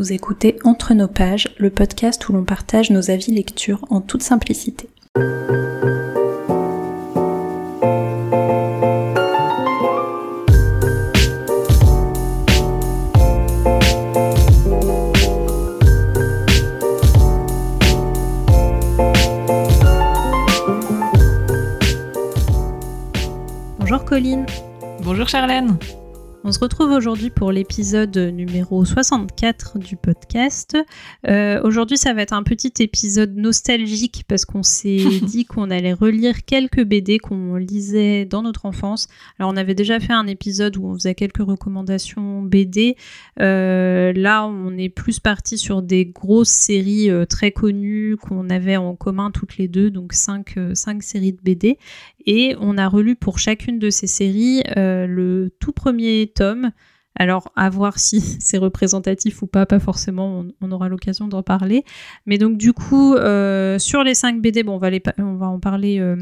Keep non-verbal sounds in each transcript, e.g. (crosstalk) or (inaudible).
Vous écoutez Entre nos pages, le podcast où l'on partage nos avis lecture en toute simplicité. Bonjour Colline. Bonjour Charlène. On se retrouve aujourd'hui pour l'épisode numéro 64 du podcast. Euh, aujourd'hui, ça va être un petit épisode nostalgique parce qu'on s'est (laughs) dit qu'on allait relire quelques BD qu'on lisait dans notre enfance. Alors, on avait déjà fait un épisode où on faisait quelques recommandations BD. Euh, là, on est plus parti sur des grosses séries euh, très connues qu'on avait en commun toutes les deux, donc cinq, cinq séries de BD. Et on a relu pour chacune de ces séries le tout premier Alors, à voir si (laughs) c'est représentatif ou pas, pas forcément, on, aura l'occasion d'en parler. Mais donc, du coup, euh, sur les 5 BD, bon, on, va on va en parler euh,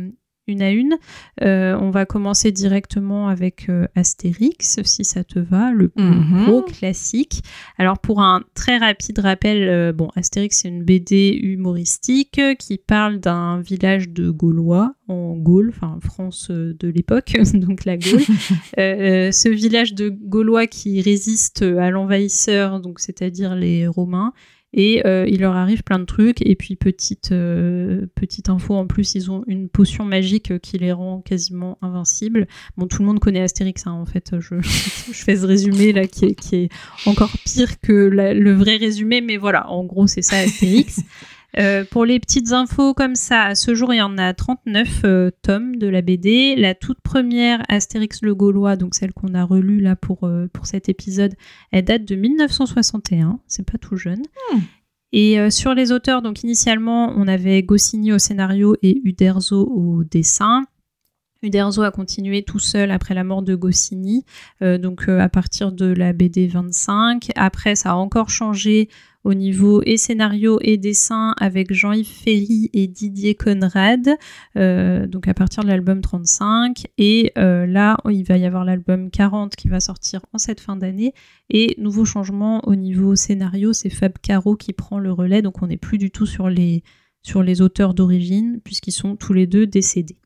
une à une. Euh, on va commencer directement avec euh, Astérix, si ça te va, le mhm. gros classique. Alors pour un très rapide rappel, euh, bon, Astérix c'est une BD humoristique qui parle d'un village de Gaulois en Gaule, enfin France de l'époque, (laughs) donc la Gaule. (laughs) ce village de Gaulois qui résiste à l'envahisseur, donc c'est-à-dire les Romains, et euh, il leur arrive plein de trucs. Et puis, petite, euh, petite info en plus, ils ont une potion magique qui les rend quasiment invincibles. Bon, tout le monde connaît Astérix, hein, en fait. Je, (laughs) fais ce résumé là qui est, qui est encore pire que le vrai résumé, mais voilà, en gros, c'est ça Astérix. (laughs) Euh, pour les petites infos comme ça, à ce jour, il y en a 39 euh, tomes de la BD. La toute première, Astérix le Gaulois, donc celle qu'on a relue là pour, euh, pour cet épisode, elle date de 1961. C'est pas tout jeune. Hmm. Et sur les auteurs, donc initialement, on avait Goscinny au scénario et Uderzo au dessin. Uderzo a continué tout seul après la mort de Goscinny, donc à partir de la BD 25. Après, ça a encore changé au niveau et scénario et dessin avec Jean-Yves Ferry et Didier Conrad, euh, donc à partir de l'album 35. Et euh, là, il va y avoir l'album 40 qui va sortir en cette fin d'année. Et nouveau changement au niveau scénario, c'est Fab Caro qui prend le relais, donc on n'est plus du tout sur les, sur les auteurs d'origine, puisqu'ils sont tous les deux décédés.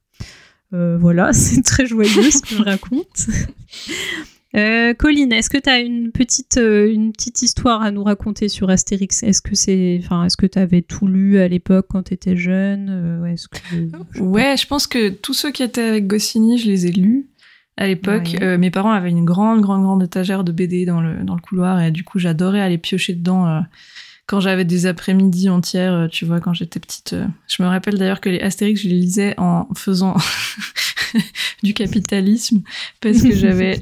Euh, voilà, (laughs) c'est très joyeux ce que je raconte. Euh, Colline, est-ce que tu as une petite, euh, une petite histoire à nous raconter sur Astérix? Est-ce que c'est, enfin, est-ce que tu avais tout lu à l'époque quand tu étais jeune? Euh, ouais, je, ouais, je pense que tous ceux qui étaient avec Goscinny, je les ai lus à l'époque. mes parents avaient une grande, grande, grande étagère de BD dans le, dans le couloir et du coup, j'adorais aller piocher dedans quand j'avais des après-midi entières, tu vois, quand j'étais petite. Je me rappelle d'ailleurs que les Astérix, je les lisais en faisant (laughs) du capitalisme parce que j'avais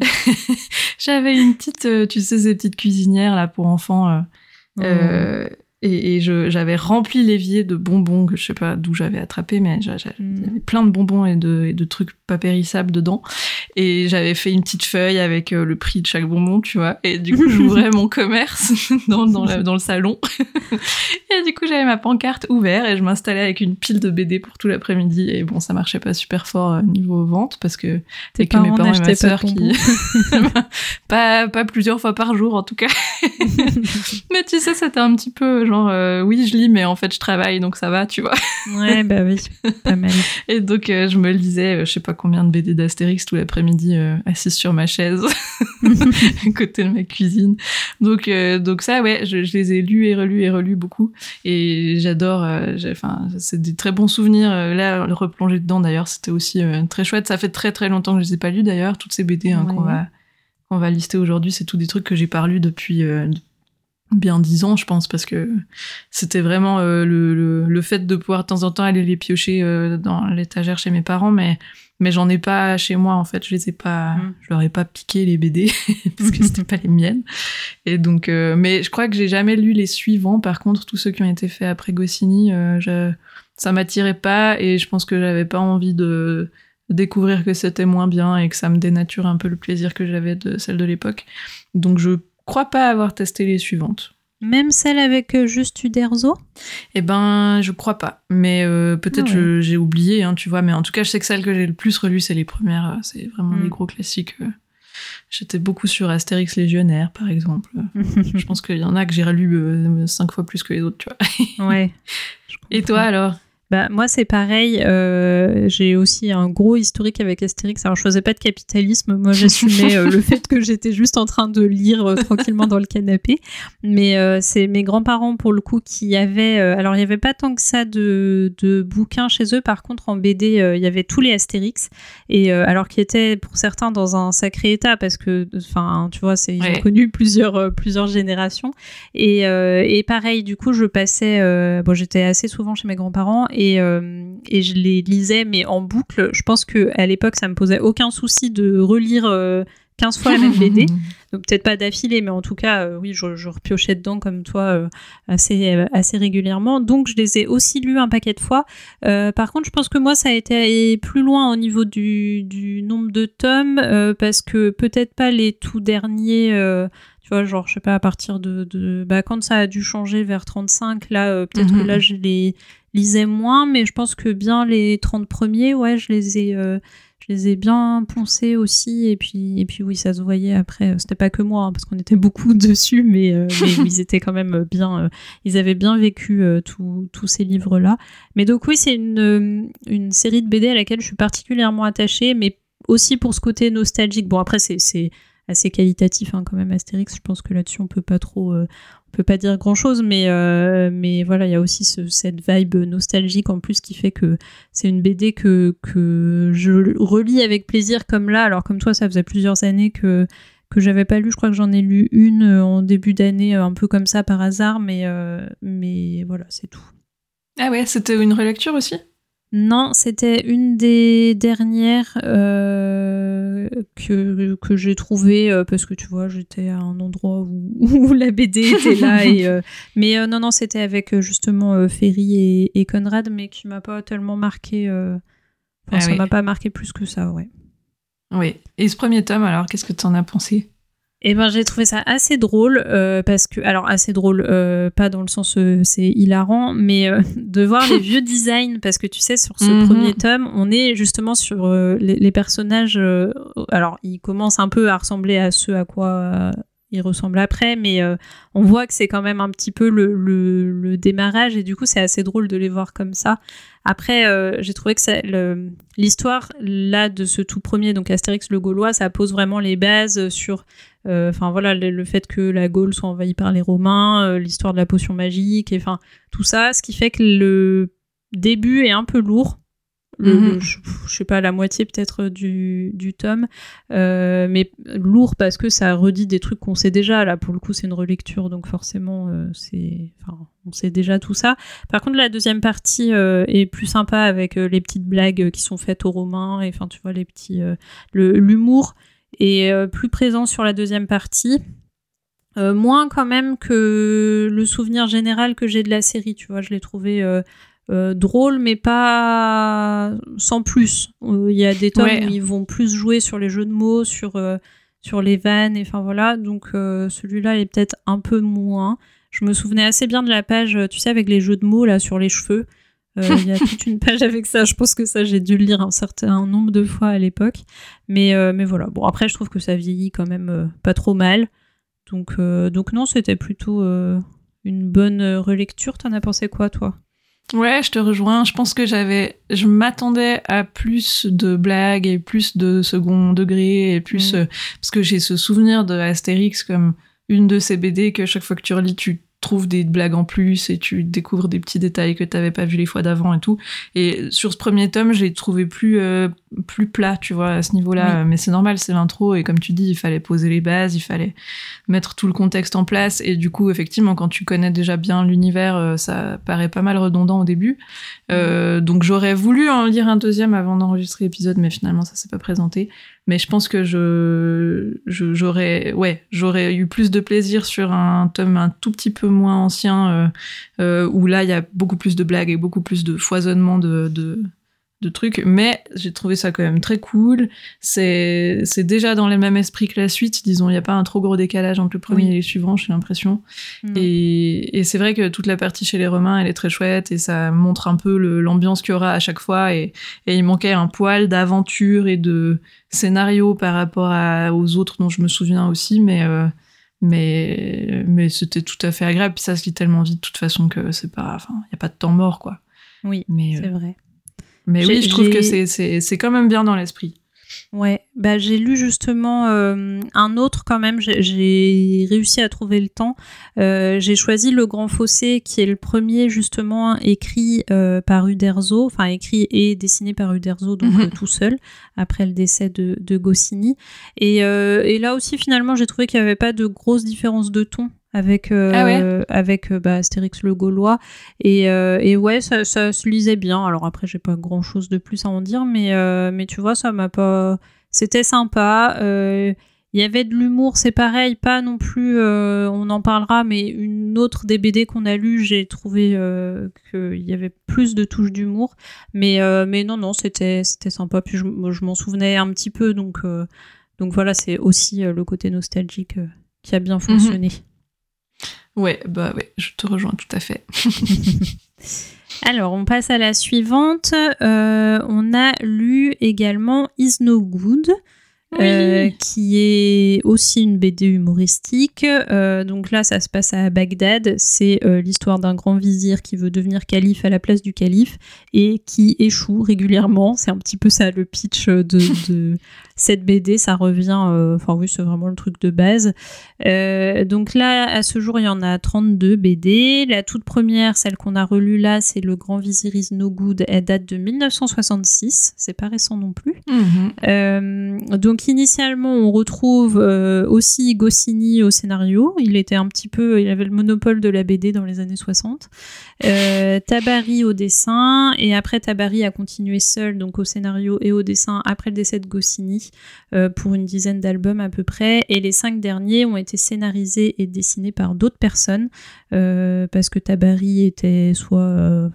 (laughs) j'avais une petite, euh, tu sais, ces petites cuisinières là pour enfants. Euh, oh. euh et, et j'avais rempli l'évier de bonbons que je sais pas d'où j'avais attrapé, mais j'avais mm. plein de bonbons et de, et de, trucs pas périssables dedans. Et j'avais fait une petite feuille avec euh, le prix de chaque bonbon, tu vois. Et du coup, j'ouvrais (laughs) mon commerce (laughs) dans, dans, dans, le salon. (laughs) et du coup, j'avais ma pancarte ouverte et je m'installais avec une pile de BD pour tout l'après-midi. Et bon, ça marchait pas super fort euh, niveau vente parce que c'est que mes parents et ma sœur qui pas pas plusieurs fois par jour en tout cas. mais tu sais, c'était un petit peu genre euh, oui je lis mais en fait je travaille donc ça va tu vois. Ouais bah oui pas mal. (laughs) Et donc euh, je me lisais euh, je sais pas combien de BD d'Astérix tout l'après-midi assise sur ma chaise (laughs) à côté de ma cuisine. Donc donc ça ouais je, les ai lus et relus et relus beaucoup. Et j'adore enfin c'est des très bons souvenirs là le replonger dedans d'ailleurs c'était aussi très chouette. Ça fait très très longtemps que je les ai pas lus d'ailleurs toutes ces BD hein, qu'on va qu'on va lister aujourd'hui c'est tout des trucs que j'ai pas lus depuis bien dix ans, je pense, parce que c'était vraiment euh, le, le, fait de pouvoir de temps en temps aller les piocher euh, dans l'étagère chez mes parents, mais mais j'en ai pas chez moi en fait. Je les ai pas, mm. je leur ai pas piqué les BD (laughs) parce que (laughs) c'était pas les miennes. Et donc, euh, mais je crois que j'ai jamais lu les suivants. Par contre, tous ceux qui ont été faits après Goscinny, je, ça m'attirait pas et je pense que j'avais pas envie de découvrir que c'était moins bien et que ça me dénature un peu le plaisir que j'avais de celle de l'époque. Donc je crois pas avoir testé les suivantes. Même celle avec euh, juste Uderzo? Eh ben, je crois pas. Mais euh, peut-être ah j'ai oublié, hein, tu vois. Mais en tout cas, je sais que celle que j'ai le plus relue, c'est les premières. Euh, c'est vraiment les mm. gros classiques J'étais beaucoup sur Astérix Légionnaire, par exemple. (laughs) je pense qu'il y en a que j'ai relu euh, cinq fois plus que les autres, tu vois. ouais. (laughs) Et toi alors? Bah, moi, c'est pareil. Euh, j'ai aussi un gros historique avec Astérix. Alors, je faisais pas de capitalisme. Moi, j'assumais euh, le fait que j'étais juste en train de lire euh, tranquillement dans le canapé. Mais c'est mes grands-parents, pour le coup, qui avaient. alors, il y avait pas tant que ça de, de, bouquins chez eux. Par contre, en BD, il y avait tous les Astérix. Et alors, qui étaient pour certains dans un sacré état, parce que, enfin, tu vois, ils ont connu plusieurs, plusieurs générations. Et, et pareil, du coup, je passais. bon, j'étais assez souvent chez mes grands-parents euh, et, je les lisais, mais en boucle. Je pense qu'à l'époque, ça me posait aucun souci de relire 15 euh, fois la même BD. (laughs) Donc peut-être pas d'affilée, mais en tout cas, euh, oui, je, repiochais dedans comme toi assez, assez régulièrement. Donc je les ai aussi lus un paquet de fois. par contre, je pense que moi, ça a été plus loin au niveau du, du nombre de tomes, parce que peut-être pas les tout derniers tu vois, genre, je sais pas, à partir de, de, bah, quand ça a dû changer vers 35, là, peut-être que mhm. là, je les, lisais moins, mais je pense que bien les 30 premiers, ouais, je les ai, euh, je les ai bien poncés aussi. Et puis, et puis oui, ça se voyait après. C'était pas que moi, hein, parce qu'on était beaucoup (laughs) dessus, mais, euh, (laughs) ils étaient quand même bien. Euh, ils avaient bien vécu tous ces livres-là. Mais donc oui, c'est une, une série de BD à laquelle je suis particulièrement attachée, mais aussi pour ce côté nostalgique. Bon, après, c'est assez qualitatif hein, quand même Astérix. Je pense que là-dessus on peut pas trop, peut pas dire grand chose, mais, euh, mais voilà, il y a aussi cette vibe nostalgique en plus qui fait que c'est une BD que, je relis avec plaisir comme là. Alors, comme toi, ça faisait plusieurs années que, que j'avais pas lu. Je crois que j'en ai lu une euh, en début d'année, euh, un peu comme ça par hasard, mais, mais voilà, c'est tout. Ah ouais, c'était une relecture aussi? Non, c'était une des dernières euh, que, que j'ai trouvées euh, parce que tu vois, j'étais à un endroit où, (laughs) où la BD était là. et, euh, mais non, non, c'était avec justement Ferry et, et, Conrad, mais qui m'a pas tellement marqué. Enfin, ah ça m'a pas marqué plus que ça, ouais. Oui. Et ce premier tome, alors, qu'est-ce que tu en as pensé? Eh ben j'ai trouvé ça assez drôle euh, parce que alors assez drôle euh, pas dans le sens euh, c'est hilarant mais (laughs) de voir les vieux designs parce que tu sais sur ce mhm. premier tome on est justement sur les, les, personnages alors ils commencent un peu à ressembler à ceux à quoi il ressemble après, mais euh, on voit que c'est quand même un petit peu le, le, démarrage et du coup c'est assez drôle de les voir comme ça. Après, euh, j'ai trouvé que l'histoire là de ce tout premier, donc Astérix le Gaulois, ça pose vraiment les bases sur, euh, enfin voilà, le, fait que la Gaule soit envahie par les Romains, l'histoire de la potion magique, enfin tout ça, ce qui fait que le début est un peu lourd Mhm. je, sais pas, la moitié peut-être du, du tome, euh, mais lourd parce que ça redit des trucs qu'on sait déjà. Là, pour le coup, c'est une relecture, donc forcément, euh, c'est, enfin, on sait déjà tout ça. Par contre, la deuxième partie euh, est plus sympa avec les petites blagues qui sont faites aux Romains, et enfin, tu vois, les petits, l'humour est plus présent sur la deuxième partie. moins quand même que le souvenir général que j'ai de la série, tu vois, je l'ai trouvé euh, drôle, mais pas sans plus. Euh, il y a des tomes où ils vont plus jouer sur les jeux de mots, sur, euh, sur les vannes, et enfin voilà. Donc celui-là est peut-être un peu moins. Je me souvenais assez bien de la page, tu sais, avec les jeux de mots là sur les cheveux. Il y a toute une page avec ça. Je pense que ça, j'ai dû le lire un certain nombre de fois à l'époque. Mais, mais voilà. Bon, après, je trouve que ça vieillit quand même pas trop mal. Donc, donc non, c'était plutôt une bonne relecture. T'en as pensé quoi, toi? Ouais, je te rejoins. Je pense que j'avais, je m'attendais à plus de blagues et plus de second degré et plus, mm. euh, parce que j'ai ce souvenir de Astérix comme une de ces BD que chaque fois que tu relis, tu trouves des blagues en plus et tu découvres des petits détails que tu n'avais pas vu les fois d'avant et tout. Et sur ce premier tome, je l'ai trouvé plus euh, plus plat, tu vois, à ce niveau-là. Mais c'est normal, c'est l'intro et comme tu dis, il fallait poser les bases, il fallait mettre tout le contexte en place et du coup, effectivement, quand tu connais déjà bien l'univers, euh, ça paraît pas mal redondant au début. Euh, donc j'aurais voulu en lire un deuxième avant d'enregistrer l'épisode, mais finalement ça s'est pas présenté. Mais je pense que je j'aurais ouais j'aurais eu plus de plaisir sur un tome un tout petit peu moins ancien euh, euh, où là il y a beaucoup plus de blagues et beaucoup plus de foisonnement de de trucs, mais j'ai trouvé ça quand même très cool. C'est déjà dans le même esprit que la suite, disons. Il n'y a pas un trop gros décalage entre le premier et les suivants, j'ai l'impression. Et, et c'est vrai que toute la partie chez les Romains, elle est très chouette et ça montre un peu l'ambiance qu'il y aura à chaque fois. Et, et il manquait un poil d'aventure et de scénario par rapport à, aux autres dont je me souviens aussi, mais euh, mais mais c'était tout à fait agréable. Puis ça se lit tellement vite de toute façon que c'est pas, enfin, il y a pas de temps mort quoi. Oui, c'est euh, vrai. Mais oui, je trouve que c'est quand même bien dans l'esprit. Ouais, bah j'ai lu justement euh, un autre quand même, j'ai réussi à trouver le temps. Euh, j'ai choisi Le Grand Fossé, qui est le premier justement écrit euh, par Uderzo, enfin écrit et dessiné par Uderzo, donc mhm. tout seul, après le décès de, de Goscinny. Et, et là aussi finalement j'ai trouvé qu'il n'y avait pas de grosse différence de ton avec euh, ah avec euh, bah, Astérix le Gaulois. Et, euh, et ouais ça, ça, se lisait bien. Alors après j'ai pas grand chose de plus à en dire mais mais tu vois ça m'a pas c'était sympa. Il y avait de l'humour c'est pareil pas non plus on en parlera mais une autre des BD qu'on a lu j'ai trouvé qu'il y avait plus de touches d'humour. Mais mais non non c'était c'était sympa. Puis je, je m'en souvenais un petit peu donc donc voilà c'est aussi le côté nostalgique qui a bien mhm. fonctionné Ouais, bah ouais, je te rejoins tout à fait. (laughs) Alors, on passe à la suivante. Euh, on a lu également Is No Good. Euh, qui est aussi une BD humoristique. Euh, donc là, ça se passe à Bagdad. C'est l'histoire d'un grand vizir qui veut devenir calife à la place du calife et qui échoue régulièrement. C'est un petit peu ça le pitch de, (laughs) cette BD, ça revient, euh, enfin oui, c'est vraiment le truc de base. Euh, donc là, à ce jour, il y en a 32 BD. La toute première, celle qu'on a relue là, c'est Le Grand Vizir is No Good. Elle date de 1966. C'est pas récent non plus. Mhm. Euh, donc initialement, on retrouve aussi Goscinny au scénario. Il était un petit peu, il avait le monopole de la BD dans les années 60. Tabari au dessin et après Tabari a continué seul donc au scénario et au dessin après le décès de Goscinny euh, pour une dizaine d'albums à peu près. Et les cinq derniers ont été scénarisés et dessinés par d'autres personnes euh, parce que Tabari était soit. Euh,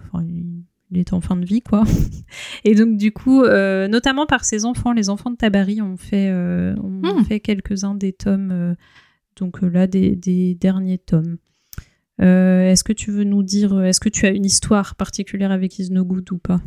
il était en fin de vie, quoi. (laughs) Et donc, du coup, notamment par ses enfants, les enfants de Tabari ont fait, hmm. fait quelques-uns des tomes, donc là, des, des derniers tomes. est-ce que tu veux nous dire, est-ce que tu as une histoire particulière avec Is No Good ou pas?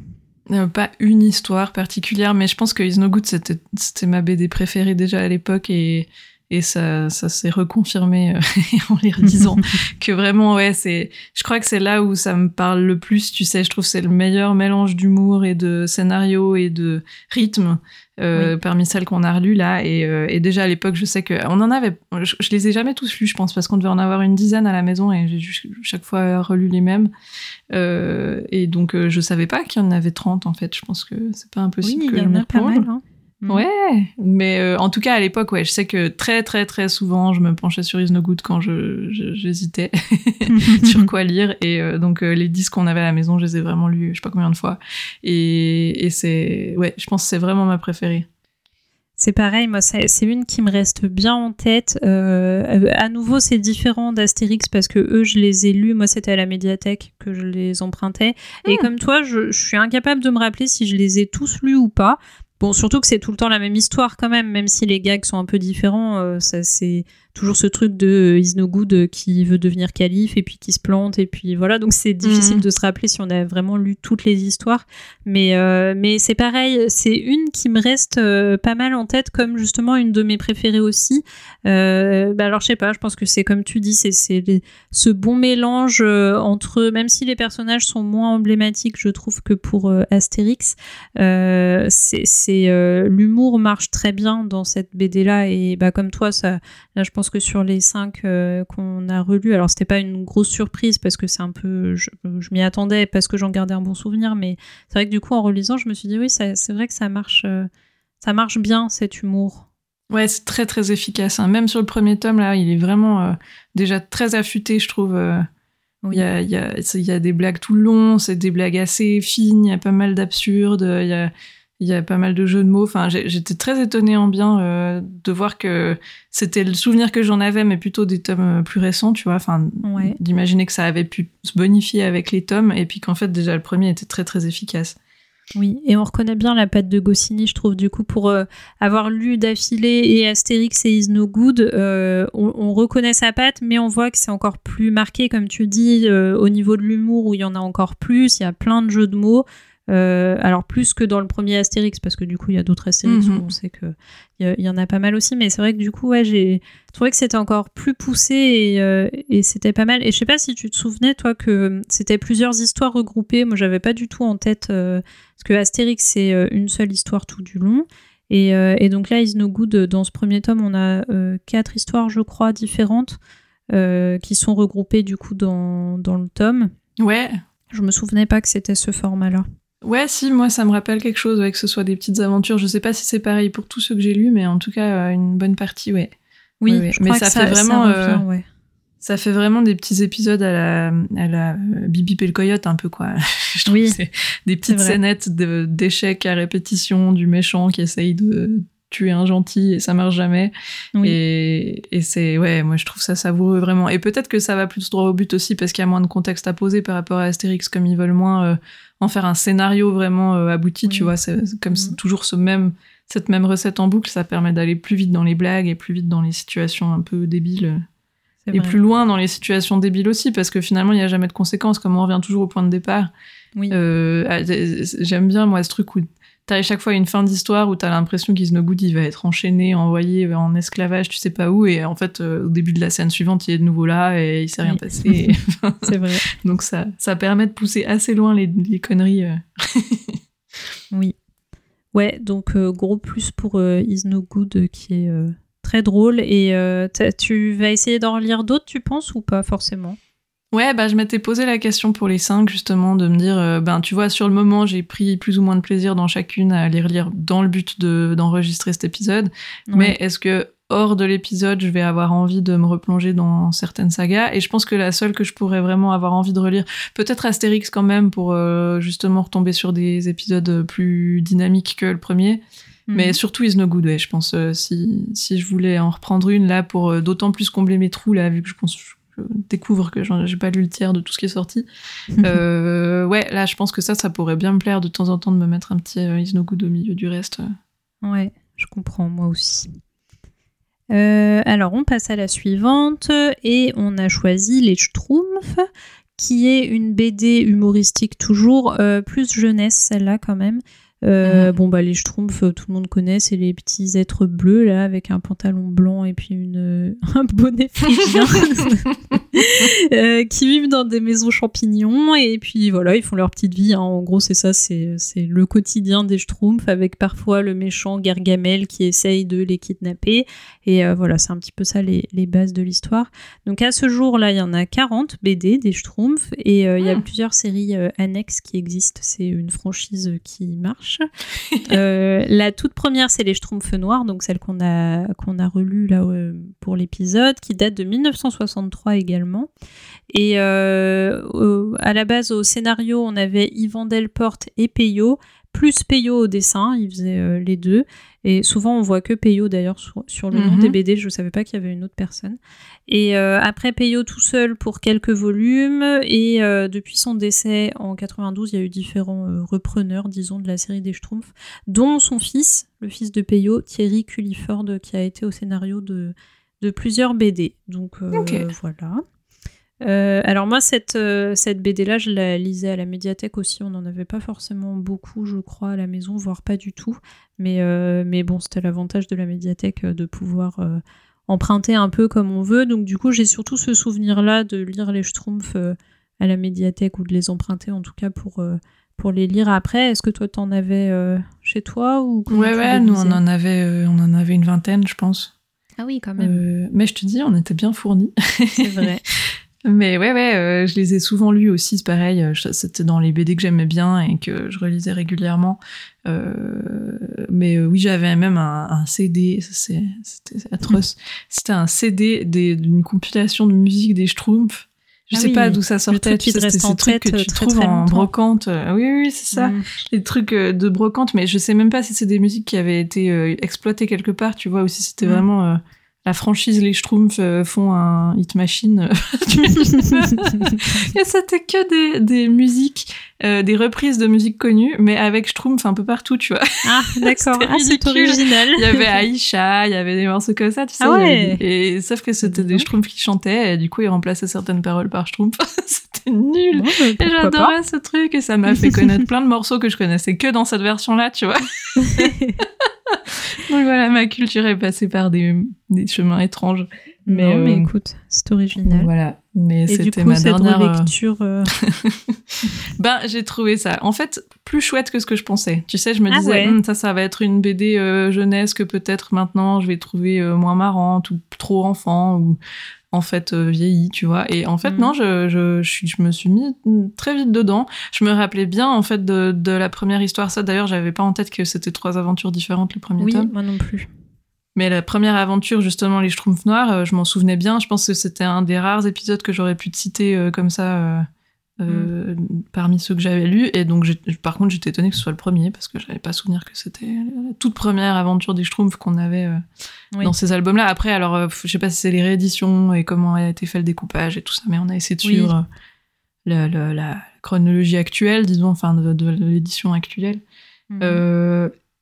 Euh, pas une histoire particulière, mais je pense que Is No Good, c'était, c'était ma BD préférée déjà à l'époque et, et ça, ça s'est reconfirmé euh, (laughs) en les redisant (laughs) que vraiment, ouais, c'est, je crois que c'est là où ça me parle le plus, tu sais, je trouve que c'est le meilleur mélange d'humour et de scénario et de rythme euh, parmi celles qu'on a relues là. Et, euh, et déjà à l'époque, je sais que on en avait. Je, les ai jamais tous lus, je pense, parce qu'on devait en avoir une dizaine à la maison et j'ai chaque fois relu les mêmes. Euh, et donc je savais pas qu'il y en avait 30 en fait. Je pense que c'est pas impossible oui, que y en a pas mal. Hein. Mm. Ouais, mais euh, en tout cas à l'époque, ouais, je sais que très très très souvent, je me penchais sur Is No Good quand je j'hésitais (laughs) sur quoi lire et euh, donc euh, les disques qu'on avait à la maison, je les ai vraiment lus, je sais pas combien de fois et, et c'est ouais, je pense que c'est vraiment ma préférée. C'est pareil, moi c'est une qui me reste bien en tête. à nouveau, c'est différent d'Astérix parce que eux, je les ai lus. Moi, c'était à la médiathèque que je les empruntais. Et hmm. comme toi, je, je, suis incapable de me rappeler si je les ai tous lus ou pas. Bon, surtout que c'est tout le temps la même histoire quand même, même si les gags sont un peu différents. Euh, ça, c'est toujours ce truc de euh, Is No Good euh, qui veut devenir calife et puis qui se plante et puis voilà. Donc c'est difficile mhm. de se rappeler si on a vraiment lu toutes les histoires. Mais mais c'est pareil, c'est une qui me reste pas mal en tête comme justement une de mes préférées aussi. bah alors je sais pas, je pense que c'est comme tu dis, c'est ce bon mélange entre même si les personnages sont moins emblématiques, je trouve que pour Astérix, c'est euh, l'humour marche très bien dans cette BD là et bah comme toi ça là je pense que sur les cinq euh, qu'on a relus alors c'était pas une grosse surprise parce que c'est un peu je, m'y attendais parce que j'en gardais un bon souvenir mais c'est vrai que du coup en relisant je me suis dit oui c'est vrai que ça marche euh, ça marche bien cet humour Ouais, c'est très très efficace. Hein. Même sur le premier tome, là, il est vraiment déjà très affûté, je trouve. Il, y a, il, y a, il y a des blagues tout le long, c'est des blagues assez fines, il y a pas mal d'absurdes, il y a, il y a pas mal de jeux de mots. Enfin, j'étais très étonnée en bien euh, de voir que c'était le souvenir que j'en avais, mais plutôt des tomes euh, plus récents, tu vois. Enfin, d'imaginer que ça avait pu se bonifier avec les tomes, et puis qu'en fait déjà le premier était très très efficace. Oui, et on reconnaît bien la patte de Goscinny, je trouve, du coup, pour euh, avoir lu d'affilée et Astérix et Is No Good, euh, on, reconnaît sa patte, mais on voit que c'est encore plus marqué, comme tu dis, euh, au niveau de l'humour, où il y en a encore plus, il y a plein de jeux de mots. Euh, alors plus que dans le premier Astérix, parce que du coup il y a d'autres Astérix où mhm. on sait qu'il y, y en a pas mal aussi, mais c'est vrai que du coup ouais, j'ai trouvé que c'était encore plus poussé et, euh, et c'était pas mal. Et je sais pas si tu te souvenais toi que c'était plusieurs histoires regroupées, moi j'avais pas du tout en tête, euh, parce que Astérix c'est une seule histoire tout du long. Et, et, donc là, Is No Good, dans ce premier tome, on a quatre histoires, je crois, différentes qui sont regroupées du coup dans, dans le tome. Ouais. Je me souvenais pas que c'était ce format-là. Ouais, si, moi ça me rappelle quelque chose, que ce soit des petites aventures. Je sais pas si c'est pareil pour tous ceux que j'ai lus, mais en tout cas, euh, une bonne partie, ouais. Oui, mais ça, fait vraiment. Euh, ça, fait vraiment des petits épisodes à la, à la euh, Bibi et le coyote, un peu, quoi. (laughs) Je trouve oui, des petites scénettes d'échecs à répétition du méchant qui essaye de tuer un gentil et ça marche jamais. Et, et c'est, ouais, moi je trouve ça savoureux vraiment. Et peut-être que ça va plus droit au but aussi parce qu'il y a moins de contexte à poser par rapport à Astérix, comme ils veulent moins en faire un scénario vraiment euh, abouti, tu vois. C'est comme mhm. toujours ce même, cette même recette en boucle, ça permet d'aller plus vite dans les blagues et plus vite dans les situations un peu débiles. Et plus loin dans les situations débiles aussi, parce que finalement, il n'y a jamais de conséquences, comme on revient toujours au point de départ. Oui. Euh, j'aime bien, moi, ce truc où t'as chaque fois une fin d'histoire où t'as l'impression qu'Is No Good il va être enchaîné, envoyé en esclavage, tu sais pas où, et en fait euh, au début de la scène suivante il est de nouveau là et il s'est rien passé. (laughs) c'est vrai. Donc ça, ça permet de pousser assez loin les, les conneries. Euh. (laughs) oui. Ouais, donc euh, gros plus pour Is No Good qui est très drôle. Et tu vas essayer d'en relire d'autres, tu penses, ou pas forcément? Ouais, bah je m'étais posé la question pour les cinq justement de me dire, euh, ben tu vois, sur le moment j'ai pris plus ou moins de plaisir dans chacune à les relire dans le but de d'enregistrer cet épisode. Mais est-ce que hors de l'épisode je vais avoir envie de me replonger dans certaines sagas? Et je pense que la seule que je pourrais vraiment avoir envie de relire, peut-être Astérix quand même pour euh, justement retomber sur des épisodes plus dynamiques que le premier. Mhm. Mais surtout Is No Good, ouais, je pense, euh, si, si je voulais en reprendre une là pour d'autant plus combler mes trous là, vu que je pense découvre que j'ai pas lu le tiers de tout ce qui est sorti. Euh, ouais, là, je pense que ça, ça pourrait bien me plaire de temps en temps de me mettre un petit euh, Is No Good au milieu du reste. Ouais, je comprends, moi aussi. Euh, alors, on passe à la suivante et on a choisi Les Schtroumpfs, qui est une BD humoristique toujours, plus jeunesse celle-là quand même, euh, mhm. Bon, bah, les Schtroumpfs, tout le monde connaît, c'est les petits êtres bleus, là, avec un pantalon blanc et puis une, (laughs) un bonnet phrygien, (laughs) euh, qui vivent dans des maisons champignons, et puis voilà, ils font leur petite vie. Hein. En gros, c'est ça, c'est le quotidien des Schtroumpfs, avec parfois le méchant Gargamel qui essaye de les kidnapper, et euh, voilà, c'est un petit peu ça les, les bases de l'histoire. Donc à ce jour-là, il y en a 40 BD des Schtroumpfs, et il y a ah. plusieurs séries annexes qui existent, c'est une franchise qui marche. (laughs) Euh, la toute première, c'est les Schtroumpfs noirs, donc celle qu'on a, qu'on a relue là euh, pour l'épisode, qui date de 1963 également. Et euh, à la base, au scénario, on avait Yvan Delporte et Peyo plus Peyo au dessin, il faisait les deux. Et souvent, on voit que Peyo d'ailleurs sur, le nom mhm. des BD. Je ne savais pas qu'il y avait une autre personne. Et euh, après Peyo tout seul pour quelques volumes. Et euh, depuis son décès en 92, il y a eu différents euh, repreneurs, disons, de la série des Schtroumpfs, dont son fils, le fils de Peyo, Thierry Culliford, qui a été au scénario de, de plusieurs BD. Donc voilà. Euh, alors moi, cette, euh, cette BD-là, je la lisais à la médiathèque aussi. On n'en avait pas forcément beaucoup, je crois, à la maison, voire pas du tout. Mais, euh, mais bon, c'était l'avantage de la médiathèque de pouvoir emprunter un peu comme on veut. Donc du coup, j'ai surtout ce souvenir-là de lire les Schtroumpfs à la médiathèque ou de les emprunter en tout cas pour, pour les lire après. Est-ce que toi, t'en avais chez toi ou Ouais, ouais, nous on en, avait, on en avait une vingtaine, je pense. Ah oui, quand même. mais je te dis, on était bien fournis. C'est vrai. (laughs) Mais ouais, ouais, euh, je les ai souvent lus aussi, c'est pareil. Euh, c'était dans les BD que j'aimais bien et que je relisais régulièrement. Euh, mais oui, j'avais même un, CD, c'était atroce. (laughs) C'était un CD d'une compilation de musique des Schtroumpfs. Je ah sais pas d'où ça sortait. Tu sais, ces trucs que tu trouves en brocante. oui, oui, c'est ça. Les trucs de brocante, mais je sais même pas si c'est des musiques qui avaient été exploitées quelque part, tu vois, ou si c'était mm. vraiment la franchise Les Schtroumpfs euh, font un hit machine. (laughs) (laughs) et c'était que des, des musiques euh, des reprises de musique connue, mais avec Schtroumpf un peu partout, tu vois. Ah, (laughs) d'accord. ah, c'est original. Il y avait Aïcha, il y avait des morceaux comme ça, tu sais. Ah ouais. Et sauf que c'était des Schtroumpfs qui chantaient, et du coup, ils remplaçaient certaines paroles par Schtroumpf. (laughs) c'était nul. Mais Et j'adorais ce truc, et ça m'a fait connaître plein de morceaux que je connaissais que dans cette version-là, tu vois. (laughs) Donc voilà, ma culture est passée par des, des chemins étranges. Mais, non, mais euh, écoute, c'est original. Voilà. Mais c'était ma dernière. euh, relecture. euh, (laughs) Ben, j'ai trouvé ça, en fait, plus chouette que ce que je pensais. Tu sais, je me Ah disais, ouais. Hum, ça, ça va être une BD euh, jeunesse que peut-être maintenant je vais trouver euh, moins marrante ou trop enfant ou en fait vieillie, tu vois. Et en fait, Mhm. non, je, je, je, me suis mis très vite dedans. Je me rappelais bien, en fait, de, de la première histoire. Ça, d'ailleurs, j'avais pas en tête que c'était trois aventures différentes, le premier Oui, tome. moi non plus. Mais la première aventure, justement, les Schtroumpfs noirs, euh, je m'en souvenais bien. Je pense que c'était un des rares épisodes que j'aurais pu te citer euh, comme ça euh, euh, parmi ceux que j'avais lus. Et donc, par contre, j'étais étonnée que ce soit le premier parce que j'avais pas souvenir que c'était la toute première aventure des Schtroumpfs qu'on avait Oui. dans ces albums-là. Après, alors, je sais pas si c'est les rééditions et comment a été fait le découpage et tout ça, mais on a essayé de suivre la, la- la chronologie actuelle, disons, enfin, de, de l'édition actuelle. Mhm.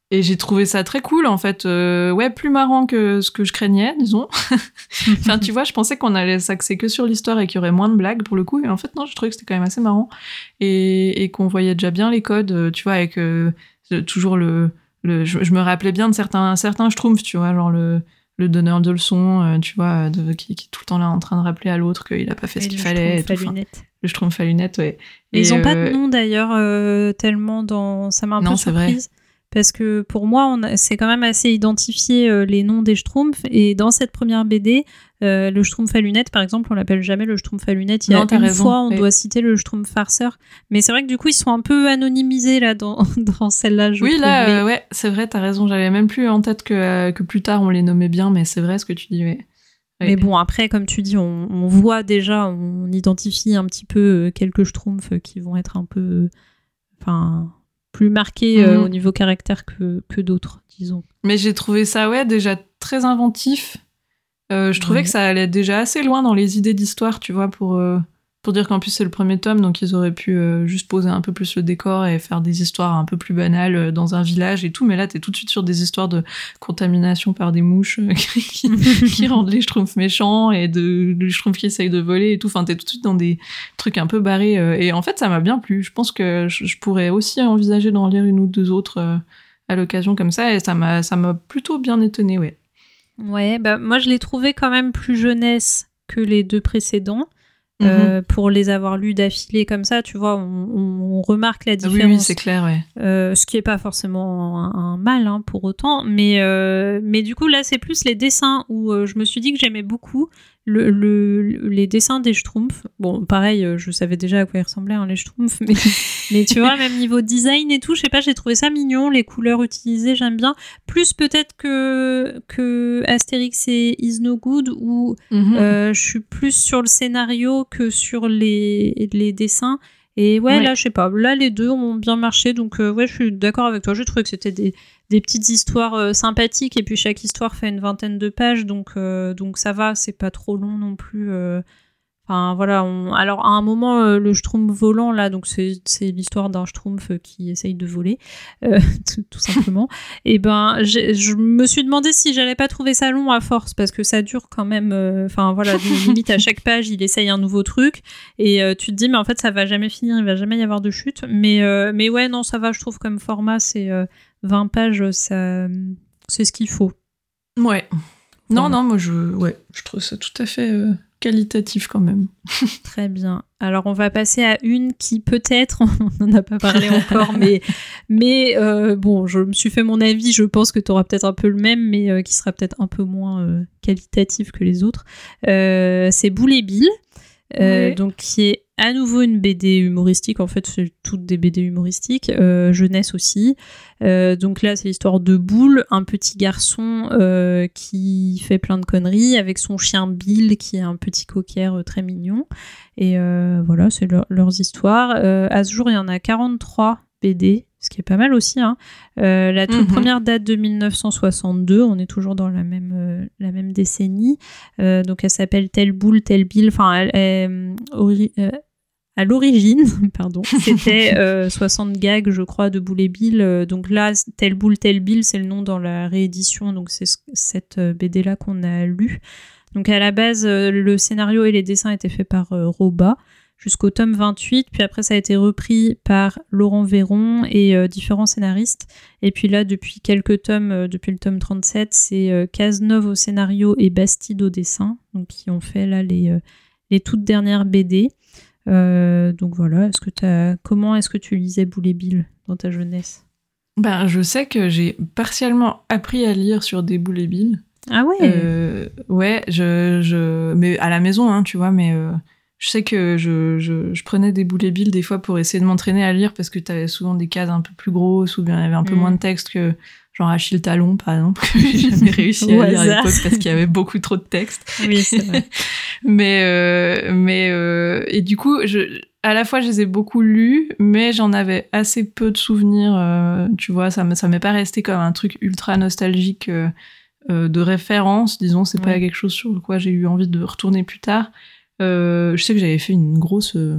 Et j'ai trouvé ça très cool, en fait. Euh, ouais, plus marrant que ce que je craignais, disons. (laughs) enfin, tu vois, je pensais qu'on allait s'axer que sur l'histoire et qu'il y aurait moins de blagues pour le coup. Et en fait, non, je trouvais que c'était quand même assez marrant. Et, et qu'on voyait déjà bien les codes, euh, tu vois, avec euh, toujours le. le je, je me rappelais bien de certains, certains schtroumpfs, tu vois, genre le, le donneur de leçons, euh, tu vois, de, qui, qui est tout le temps là en train de rappeler à l'autre qu'il a pas fait ce qu'il fallait. et Schtroumpf à tout. Enfin, le schtroumpf à lunettes, ouais. Et ils Et, ont pas de nom d'ailleurs tellement dans. Ça m'a un Non, peu c'est vrai. Parce que pour moi, c'est quand même assez identifié euh, les noms des Schtroumpfs. Et dans cette première BD, euh, le Schtroumpf à lunettes, par exemple, on l'appelle jamais le Schtroumpf à lunettes. Il y a Non, une raison, fois, on doit citer le Schtroumpf farceur. Mais c'est vrai que du coup, ils sont un peu anonymisés là dans, (laughs) dans celle-là. Oui, trouve. là, Mais- euh, ouais, c'est vrai, t'as raison. J'avais même plus en tête que, que plus tard on les nommait bien, mais c'est vrai ce que tu dis. Mais bon, après, comme tu dis, on, on voit déjà, on identifie un petit peu quelques schtroumpfs qui vont être un peu, enfin, plus marqués euh, Mhm. au niveau caractère que, que d'autres, disons. Mais j'ai trouvé ça, ouais, déjà très inventif. Euh, je trouvais Ouais. que ça allait déjà assez loin dans les idées d'histoire, tu vois, pour, euh, pour dire qu'en plus c'est le premier tome, donc ils auraient pu euh, juste poser un peu plus le décor et faire des histoires un peu plus banales euh, dans un village et tout. Mais là, t'es tout de suite sur des histoires de contamination par des mouches euh, (laughs) qui, qui (laughs) rendent les schtroumpfs méchants et de, schtroumpfs qui essayent de voler et tout. Enfin, t'es tout de suite dans des trucs un peu barrés. et en fait, ça m'a bien plu. Je pense que je, pourrais aussi envisager d'en lire une ou deux autres à l'occasion comme ça. Et ça m'a, ça m'a plutôt bien étonné, ouais. Ouais, bah, moi je l'ai trouvé quand même plus jeunesse que les deux précédents. Mhm. Euh, pour les avoir lus d'affilée comme ça, tu vois, on, remarque la Ah différence. oui, oui, c'est clair, ouais. Euh, ce qui est pas forcément un, un mal hein, pour autant, mais euh, mais du coup là c'est plus les dessins où je me suis dit que j'aimais beaucoup le, le- les dessins des Schtroumpfs. Bon pareil, euh, je savais déjà à quoi ils ressemblaient hein, les Schtroumpfs, (laughs) mais mais tu vois même niveau design et tout, je sais pas, j'ai trouvé ça mignon, les couleurs utilisées j'aime bien. Plus peut-être que que Astérix et Is No Good où Mhm. euh, je suis plus sur le scénario que sur les, les dessins. Et ouais, Ouais. là, je sais pas. Là, les deux ont bien marché. Donc, euh, ouais, je suis d'accord avec toi. J'ai trouvé que c'était des, des petites histoires euh, sympathiques. Et puis, chaque histoire fait une vingtaine de pages. Donc, euh, donc ça va. C'est pas trop long non plus. Euh. Enfin, voilà. on- Alors, à un moment, euh, le Schtroumpf volant, là, donc c'est l'histoire d'un Schtroumpf euh, qui essaye de voler, euh, (laughs) tout, tout simplement. Et ben, j'ai- je me suis demandé si j'allais pas trouver ça long à force, parce que ça dure quand même. euh, Enfin, voilà, (laughs) limite à chaque page, il essaye un nouveau truc. Et euh, tu te dis, mais en fait, ça va jamais finir, il va jamais y avoir de chute. Mais, euh, mais ouais, non, ça va, je trouve, comme format, c'est euh, 20 pages, ça, c'est ce qu'il faut. Ouais. Non, Voilà. non, moi, je, ouais, je trouve ça tout à fait euh, qualitatif quand même. (laughs) Très bien. Alors on va passer à une qui peut-être, (laughs) on n'en a pas parlé encore, mais, mais euh, bon, je me suis fait mon avis, je pense que tu auras peut-être un peu le même, mais euh, qui sera peut-être un peu moins euh, qualitatif que les autres. Euh, c'est Boule et Bill, donc qui est à nouveau une BD humoristique, en fait c'est toutes des BD humoristiques, euh, jeunesse aussi. Euh, donc là c'est l'histoire de Boule, un petit garçon euh, qui fait plein de conneries avec son chien Bill qui est un petit cocker très mignon. Et voilà, c'est leur- leurs histoires. À ce jour, il y en a 43 BD, ce qui est pas mal aussi. hein. La toute Mhm. première date de 1962, on est toujours dans la même, la même décennie. Donc elle s'appelle Telle Boule, Telle Bill. Enfin, elle, elle, euh, à l'origine, (laughs) pardon, c'était 60 gags, je crois, de Boule et Bill. donc là, Telle Boule, Telle Bill, c'est le nom dans la réédition. Donc c'est cette BD-là qu'on a lu. Donc à la base, le scénario et les dessins étaient faits par Roba jusqu'au tome 28, puis après ça a été repris par Laurent Véron et euh, différents scénaristes. Et puis là, depuis quelques tomes, euh, depuis le tome 37, c'est euh, Cazeneuve au scénario et Bastide au dessin, donc qui ont fait là les, les toutes dernières BD. Donc voilà, est-ce que as... comment est-ce que tu lisais Boulet Bill dans ta jeunesse? Ben, je sais que j'ai partiellement appris à lire sur des Boulet Bill. Ah ouais? Ouais, je, je... mais à la maison, hein, tu vois, mais je sais que je, je, je prenais des boulets billes des fois pour essayer de m'entraîner à lire parce que tu avais souvent des cases un peu plus grosses ou bien il y avait un peu mm. moins de texte que genre Achille Talon par exemple que j'ai (laughs) jamais réussi à lire à l'époque parce qu'il y avait beaucoup trop de texte. Oui, c'est vrai. (laughs) mais euh, mais euh, et du coup je à la fois je les ai beaucoup lus mais j'en avais assez peu de souvenirs euh, tu vois ça ça m'est pas resté comme un truc ultra nostalgique euh, euh, de référence disons c'est pas quelque chose sur quoi j'ai eu envie de retourner plus tard je sais que j'avais fait une grosse euh,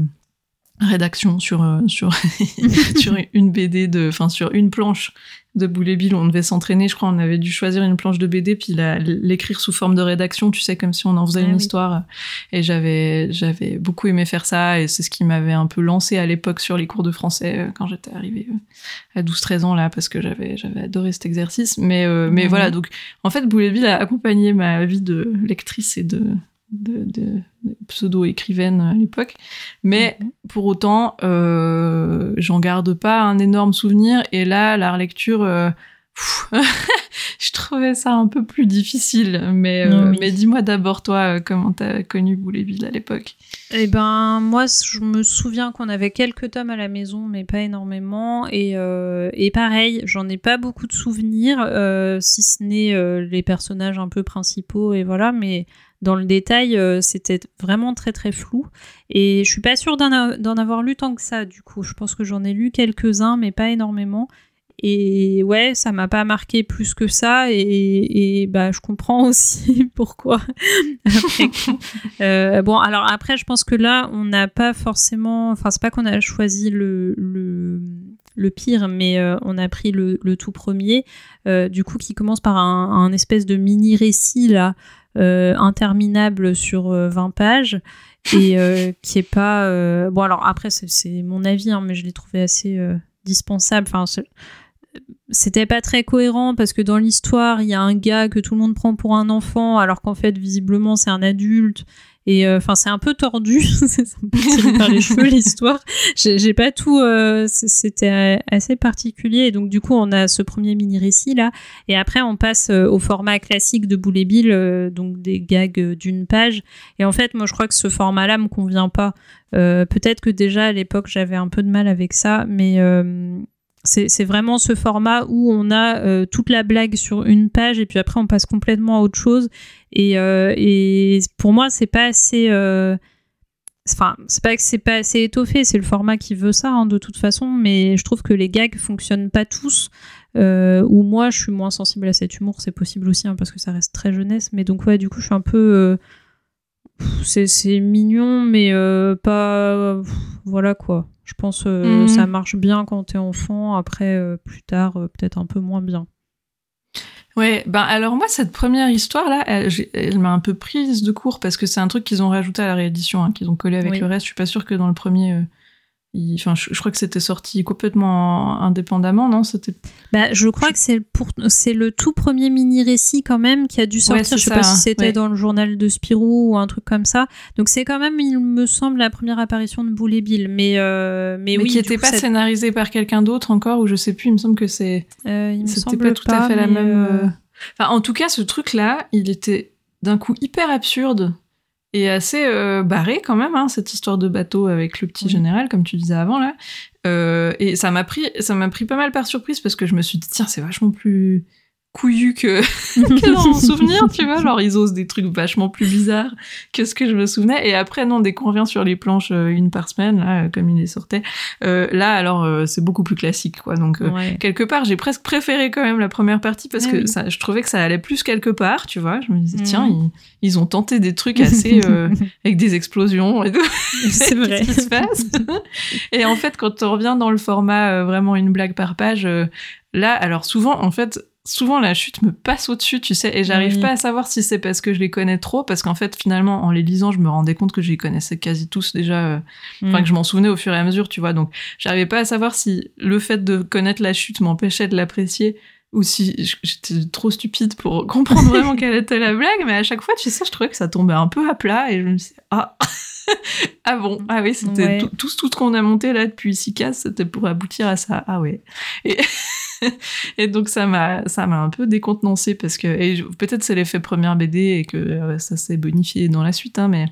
rédaction sur euh, sur (laughs) sur une BD de enfin sur une planche de Boulet Bill. On devait s'entraîner je crois. On avait dû choisir une planche de BD puis l'écrire sous forme de rédaction. Tu sais comme si on en faisait ah une histoire. Et j'avais j'avais beaucoup aimé faire ça. Et c'est ce qui m'avait un peu lancé à l'époque sur les cours de français quand j'étais arrivée à 12 13 ans là parce que j'avais j'avais adoré cet exercice. Mais mais voilà. Donc en fait Boulet Bill a accompagné ma vie de lectrice et de de, pseudo-écrivaine à l'époque. Mais mhm. pour autant, euh, j'en garde pas un énorme souvenir. Et là, la relecture, euh, (laughs) je trouvais ça un peu plus difficile. Mais, euh, mais dis-moi d'abord, toi, comment t'as connu Bouléville à l'époque? Eh ben, moi, je me souviens qu'on avait quelques tomes à la maison, mais pas énormément. Et, et pareil, j'en ai pas beaucoup de souvenirs, si ce n'est les personnages un peu principaux. Et voilà, mais dans le détail, euh, c'était vraiment très très flou. Et je suis pas sûre d'en avoir lu tant que ça, du coup. Je pense que j'en ai lu quelques-uns, mais pas énormément. Et ouais, ça m'a pas marqué plus que ça. Et, bah, je comprends (laughs) aussi pourquoi. euh, bon, alors après, je pense que là, on n'a pas forcément. Enfin, c'est pas qu'on a choisi le, le, pire, mais euh, on a pris le, tout premier, du coup, qui commence par un, un espèce de mini récit là euh, interminable sur 20 euh, pages et euh, (laughs) qui est pas bon alors après c'est mon avis hein, mais je l'ai trouvé assez dispensable. Enfin c'était pas très cohérent parce que dans l'histoire, il y a un gars que tout le monde prend pour un enfant alors qu'en fait visiblement c'est un adulte et euh, enfin, c'est un peu tordu, (laughs) c'est un par les cheveux l'histoire. J'ai pas tout, euh, c'était assez particulier. Et donc du coup, on a ce premier mini récit là, et après on passe euh, au format classique de Boulet Bill, donc des gags d'une page. Et en fait, moi, je crois que ce format-là me convient pas. Peut-être que déjà à l'époque j'avais un peu de mal avec ça, mais c'est vraiment ce format où on a euh, toute la blague sur une page et puis après on passe complètement à autre chose. Et, euh, pour moi, c'est pas assez. Euh, enfin, c'est pas que c'est pas assez étoffé, c'est le format qui veut ça hein, de toute façon, mais je trouve que les gags fonctionnent pas tous. ou moi, je suis moins sensible à cet humour, c'est possible aussi hein, parce que ça reste très jeunesse. Mais donc, ouais, du coup, je suis un peu. c'est mignon, mais pas. voilà quoi. Je pense que euh, mhm. ça marche bien quand t'es enfant, après, euh, plus tard, euh, peut-être un peu moins bien. Ouais, ben alors moi, cette première histoire-là, elle, m'a un peu prise de court parce que c'est un truc qu'ils ont rajouté à la réédition, hein, qu'ils ont collé avec le reste. Je suis pas sûre que dans le premier, Enfin, je, crois que c'était sorti complètement indépendamment, non? C'était. Bah, je crois que c'est pour c'est le tout premier mini récit quand même qui a dû sortir. je sais pas si c'était dans le journal de Spirou ou un truc comme ça. Donc c'est quand même, il me semble, la première apparition de Boulet Bill. Mais euh, mais, oui. Qui n'était pas scénarisé par quelqu'un d'autre encore ou je sais plus. Il me semble que c'est. Euh, c'était pas tout à fait la même. Euh, enfin, en tout cas, ce truc-là, il était d'un coup hyper absurde et assez euh, barré quand même, hein, cette histoire de bateau avec le petit général, comme tu disais avant là. Euh, et ça m'a pris, ça m'a pris pas mal par surprise parce que je me suis dit tiens c'est vachement plus couillu que, (laughs) que dans mon souvenir, tu vois. Genre, ils osent des trucs vachement plus bizarres que ce que je me souvenais. Et après, non, dès qu'on revient sur les planches euh, une par semaine, là, euh, comme il les sortait, euh, là, alors, c'est beaucoup plus classique, quoi. Donc, Ouais. quelque part, j'ai presque préféré quand même la première partie parce Ah que oui. ça, je trouvais que ça allait plus quelque part, tu vois. Je me disais, tiens, ils, ils ont tenté des trucs assez (laughs) avec des explosions et tout. (laughs) c'est vrai. Qu'est-ce qui se passe? Et en fait, quand on revient dans le format vraiment une blague par page, là, alors souvent, en fait, souvent la chute me passe au-dessus, tu sais, et j'arrive Oui. pas à savoir si c'est parce que je les connais trop, parce qu'en fait, finalement, en les lisant, je me rendais compte que je les connaissais quasi tous déjà, euh, enfin Mm. que je m'en souvenais au fur et à mesure, tu vois. Donc, j'arrivais pas à savoir si le fait de connaître la chute m'empêchait de l'apprécier ou si j'étais trop stupide pour (laughs) comprendre vraiment quelle était la blague, mais à chaque fois, tu sais, je trouvais que ça tombait un peu à plat et je me disais, ah, (laughs) ah bon, ah oui, c'était Ouais. tout, tout, tout ce qu'on a monté là depuis six cases, c'était pour aboutir à ça, ah ouais. Et, (laughs) (laughs) et donc, ça m'a, ça m'a un peu décontenancé parce que, peut-être c'est l'effet première BD et que euh, ça s'est bonifié dans la suite, hein, mais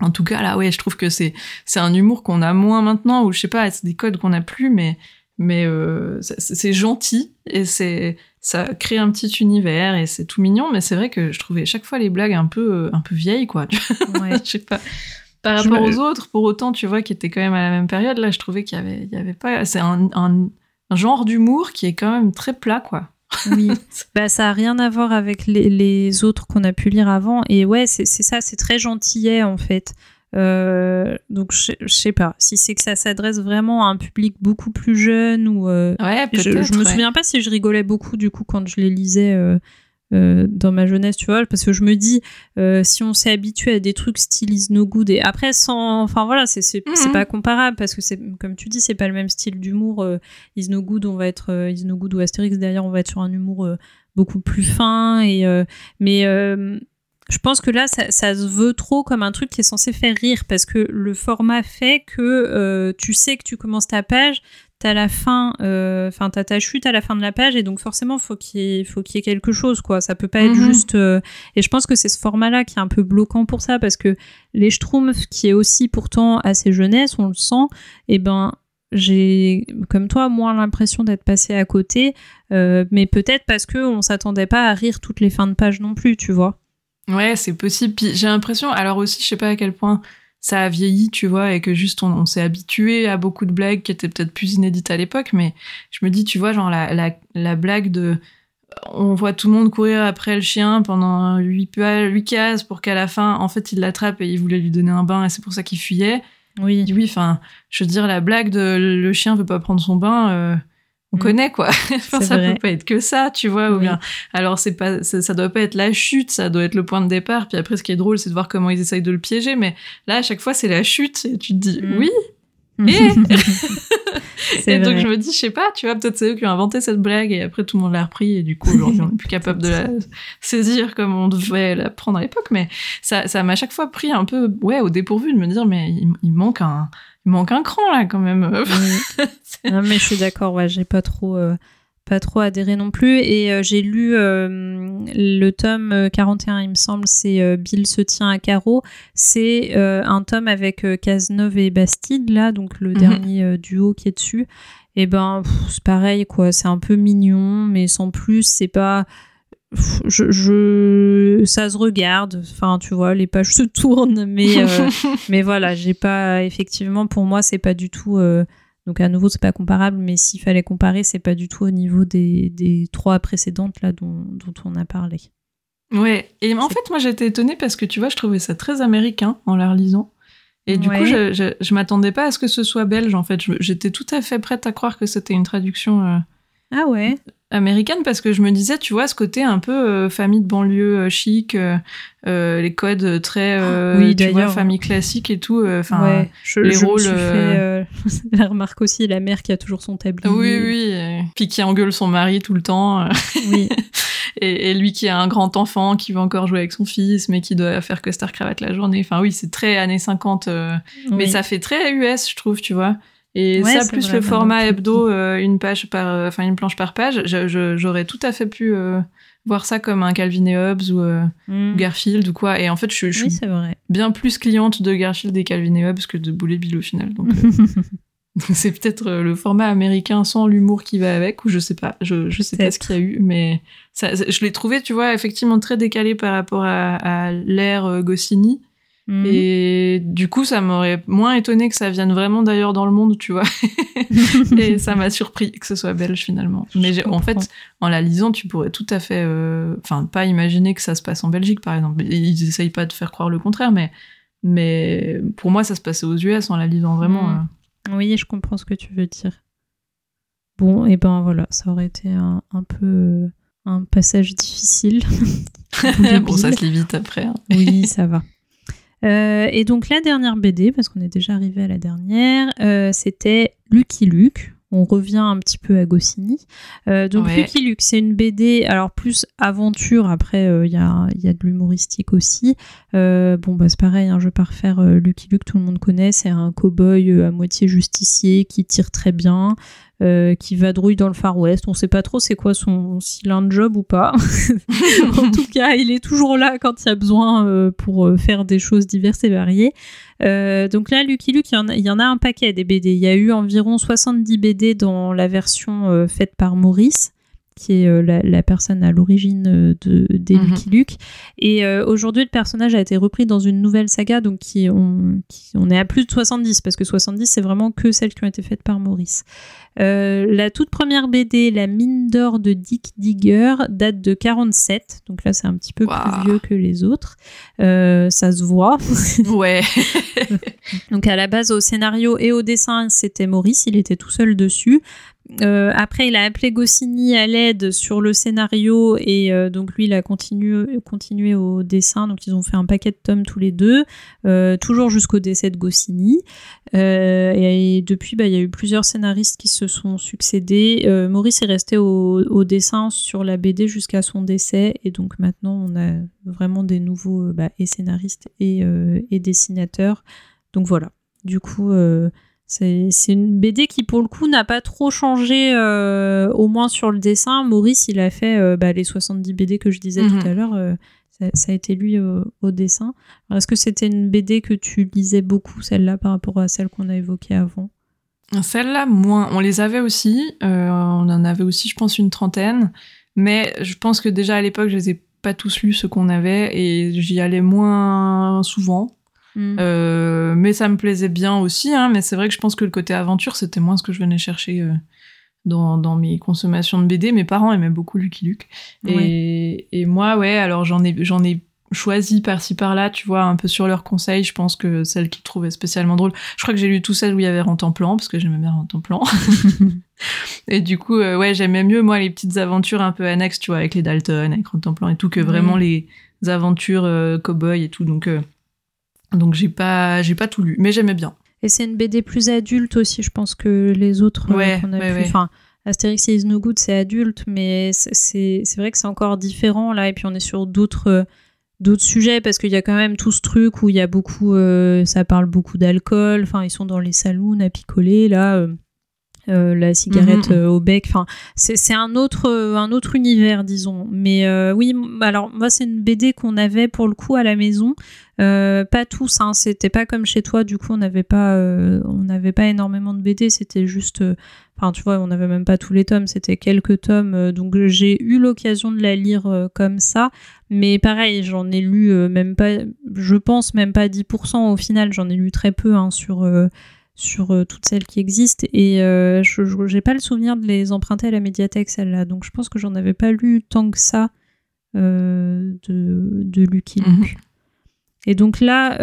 en tout cas, là, ouais, je trouve que c'est, c'est un humour qu'on a moins maintenant, ou je sais pas, c'est des codes qu'on a plus, mais, mais euh, c'est, gentil et c'est, ça crée un petit univers et c'est tout mignon, mais c'est vrai que je trouvais chaque fois les blagues un peu, euh, un peu vieilles, quoi. (laughs) Ouais. je sais pas. Par rapport aux autres, pour autant, tu vois, qui étaient quand même à la même période, là, je trouvais qu'il y avait, il y avait pas, c'est un, un, un genre d'humour qui est quand même très plat, quoi. Oui, (laughs) bah, ça a rien à voir avec les, les autres qu'on a pu lire avant. Et ouais, c'est ça, c'est très gentillet en fait. Euh, donc je je sais pas si c'est que ça s'adresse vraiment à un public beaucoup plus jeune ou. euh, Ouais, je, je me ouais. souviens pas si je rigolais beaucoup du coup quand je les lisais. euh, euh, dans ma jeunesse, tu vois, parce que je me dis, euh, si on s'est habitué à des trucs style is no good, et après, sans. Enfin voilà, c'est Mhm. pas comparable, parce que c'est, comme tu dis, c'est pas le même style d'humour. euh, is no good, on va être. is no good ou Astérix, derrière, on va être sur un humour beaucoup plus fin, et. mais. je pense que là, ça, ça se veut trop comme un truc qui est censé faire rire parce que le format fait que tu sais que tu commences ta page, t'as la fin, euh, enfin t'as ta chute à la fin de la page et donc forcément faut qu'il faut qu'il y ait quelque chose quoi. Ça peut pas être Mhm. juste. euh, et je pense que c'est ce format-là qui est un peu bloquant pour ça parce que les Schtroumpfs qui est aussi pourtant assez jeunesse, on le sent, et ben j'ai comme toi moins l'impression d'être passé à côté, euh, mais peut-être parce que on s'attendait pas à rire toutes les fins de page non plus, tu vois. Ouais, c'est possible. Puis j'ai l'impression, alors aussi, je sais pas à quel point ça a vieilli, tu vois, et que juste on, on s'est habitué à beaucoup de blagues qui étaient peut-être plus inédites à l'époque, mais je me dis, tu vois, genre la, la, la blague de. On voit tout le monde courir après le chien pendant huit pa- huit cases pour qu'à la fin, en fait, il l'attrape et il voulait lui donner un bain et c'est pour ça qu'il fuyait. Oui. Oui, enfin, je veux dire, la blague de le chien veut pas prendre son bain, euh, on Mm. connaît quoi. (laughs) enfin, ça vrai. peut pas être que ça, tu vois. Ou Oui. bien, alors c'est pas, ça, ça doit pas être la chute, ça doit être le point de départ. Puis après, ce qui est drôle, c'est de voir comment ils essayent de le piéger. Mais là, à chaque fois, c'est la chute et tu te dis Mm. oui. (laughs) (laughs) C'est Et donc je me dis, je sais pas, tu vois, peut-être c'est eux qui ont inventé cette blague et après tout le monde l'a repris et du coup aujourd'hui on est plus capable de la saisir comme on devait la prendre à l'époque. Mais ça, ça m'a à chaque fois pris un peu, ouais, au dépourvu de me dire, mais il, il manque un, il manque un cran là quand même. Oui. (laughs) Non, mais je suis d'accord, ouais, j'ai pas trop, euh, pas trop adhéré non plus. Et euh, j'ai lu euh, le tome euh, 41, il me semble, c'est Bill se tient à carreau. C'est un tome avec Cazeneuve et Bastide, là, donc le Mhm. dernier duo qui est dessus. Et ben, c'est pareil, quoi, c'est un peu mignon, mais sans plus, c'est pas. Je, je- ça se regarde, enfin tu vois, les pages (laughs) se tournent, mais euh, (laughs) mais voilà, j'ai pas effectivement pour moi c'est pas du tout euh, donc à nouveau c'est pas comparable, mais s'il fallait comparer c'est pas du tout au niveau des, des trois précédentes là dont, dont on a parlé. Ouais, et en fait, moi j'étais étonnée parce que tu vois, je trouvais ça très américain en la relisant. Et du Ouais. coup, je, je, je m'attendais pas à ce que ce soit belge en fait. J'étais tout à fait prête à croire que c'était une traduction euh, Ah ouais. américaine parce que je me disais, tu vois, ce côté un peu euh, famille de banlieue euh, chic, euh, euh, les codes très, euh, Oui, tu vois, d'ailleurs. famille classique et tout. euh, Enfin, ouais, je, les je me rôles, suis euh, fait euh, (laughs) la remarque aussi, la mère qui a toujours son tablier. oui, oui. Puis qui engueule son mari tout le temps. Oui, (laughs) et, et lui qui a un grand enfant qui veut encore jouer avec son fils, mais qui doit faire costard cravate la journée. Enfin, oui, c'est très années 50. euh, Mais ça fait très US, je trouve, tu vois. Et Ouais, ça, plus le format hebdo, euh, une page par, euh, enfin une planche par page, j'aurais tout à fait pu euh, voir ça comme un Calvin et Hobbes ou Mm. Garfield ou quoi. Et en fait, je, je Oui, suis vrai. bien plus cliente de Garfield et Calvin et Hobbes que de Boulet Bill au final. Donc, (laughs) (laughs) c'est peut-être le format américain sans l'humour qui va avec, ou je sais pas, je, je sais pas ce qu'il y a eu, mais ça, je l'ai trouvé, tu vois, effectivement très décalé par rapport à, à l'ère Goscinny. Mhm. Et du coup, ça m'aurait moins étonné que ça vienne vraiment d'ailleurs dans le monde, tu vois. (laughs) et ça m'a surpris que ce soit belge finalement. Mais en fait, en la lisant, tu pourrais tout à fait, euh, enfin, pas imaginer que ça se passe en Belgique, par exemple. Ils essayent pas de faire croire le contraire, mais, mais pour moi, ça se passait aux US en la lisant vraiment. Mhm. Euh. Oui, je comprends ce que tu veux dire. Bon, et ben voilà, ça aurait été un, un peu un passage difficile. (laughs) bon, ça se lit vite après. Hein. oui, ça va. Euh, et donc la dernière BD, parce qu'on est déjà arrivé à la dernière, euh, c'était Lucky Luke. On revient un petit peu à Goscinny. Euh, donc Lucky Luke, c'est une BD, alors plus aventure, après il y, a, y, a, de l'humoristique aussi. bon, bah c'est pareil, hein, je vais pas refaire Lucky Luke, tout le monde connaît, c'est un cow-boy à moitié justicier qui tire très bien. Euh, qui vadrouille dans le Far West. On sait pas trop c'est quoi son s'il a job ou pas. (laughs) en tout cas, il est toujours là quand il y a besoin euh, pour euh, faire des choses diverses et variées. donc là, Lucky Luke, il y, en a, il y en a un paquet des BD. Il y a eu environ 70 BD dans la version faite par Maurice qui est euh, la, personne à l'origine euh, de, des mhm. Lucky Luke. Et euh, aujourd'hui, le personnage a été repris dans une nouvelle saga, donc qui, on, on est à plus de 70, parce que 70, c'est vraiment que celles qui ont été faites par Maurice. la toute première BD, La mine d'or de Dick Digger, date de 47, donc là c'est un petit peu plus vieux que les autres. ça se voit. (laughs) ouais. (laughs) donc à la base, au scénario et au dessin, c'était Maurice, il était tout seul dessus. Euh, après, il a appelé Goscinny à l'aide sur le scénario et euh, donc lui, il a continué, au dessin. Donc ils ont fait un paquet de tomes tous les deux, euh, toujours jusqu'au décès de Goscinny. et, depuis, bah, il y a eu plusieurs scénaristes qui se sont succédés. Maurice est resté au, dessin sur la BD jusqu'à son décès et donc maintenant, on a vraiment des nouveaux bah, scénaristes et, et, dessinateurs. Donc voilà. Du coup, c'est une BD qui, pour le coup, n'a pas trop changé, euh, au moins sur le dessin. Maurice, il a fait euh, bah, les 70 BD que je disais tout mhm. à l'heure. Euh, ça, a été lui au, dessin. Est-ce que c'était une BD que tu lisais beaucoup, celle-là, par rapport à celle qu'on a évoquée avant? Celle-là, moins. On les avait aussi. on en avait aussi, je pense, une trentaine. Mais je pense que déjà à l'époque, je les ai pas tous lus, ceux qu'on avait, et j'y allais moins souvent. Mm. Euh, mais ça me plaisait bien aussi, hein, mais c'est vrai que je pense que le côté aventure, c'était moins ce que je venais chercher euh, dans, dans, mes consommations de BD. Mes parents aimaient beaucoup Lucky Luke. Et, et moi, ouais, alors j'en ai, j'en ai choisi par-ci par-là, tu vois, un peu sur leurs conseils. Je pense que celle qu'ils trouvaient spécialement drôle. Je crois que j'ai lu tout celle où il y avait Rentemplant, parce que j'aimais bien Rentemplant. (laughs) et du coup, euh, ouais, j'aimais mieux, moi, les petites aventures un peu annexes, tu vois, avec les Dalton, avec Rentemplant et tout, que vraiment les aventures cow-boy et tout. Donc, donc j'ai pas, j'ai pas tout lu, mais j'aimais bien. Et c'est une BD plus adulte aussi, je pense que les autres euh, qu'on a pu. Enfin, Astérix Is No Good, c'est adulte, mais c'est vrai que c'est encore différent là. Et puis on est sur d'autres euh, d'autres sujets parce qu'il y a quand même tout ce truc où il y a beaucoup, euh, ça parle beaucoup d'alcool. Enfin, ils sont dans les saloons à picoler là. Euh, la cigarette mhm. euh, au bec. Enfin, c'est un autre, euh, un autre univers, disons. Mais oui, alors moi, c'est une BD qu'on avait pour le coup à la maison. pas tous, hein, c'était pas comme chez toi. Du coup, on n'avait pas, on n'avait pas énormément de BD. C'était juste, enfin, tu vois, on n'avait même pas tous les tomes. C'était quelques tomes. donc, j'ai eu l'occasion de la lire comme ça. Mais pareil, j'en ai lu même pas, je pense même pas 10% au final. J'en ai lu très peu hein, sur sur euh, toutes celles qui existent et euh, je n'ai pas le souvenir de les emprunter à la médiathèque celle-là donc je pense que j'en avais pas lu tant que ça euh, de, de Lucky mhm. Luke. Et donc là,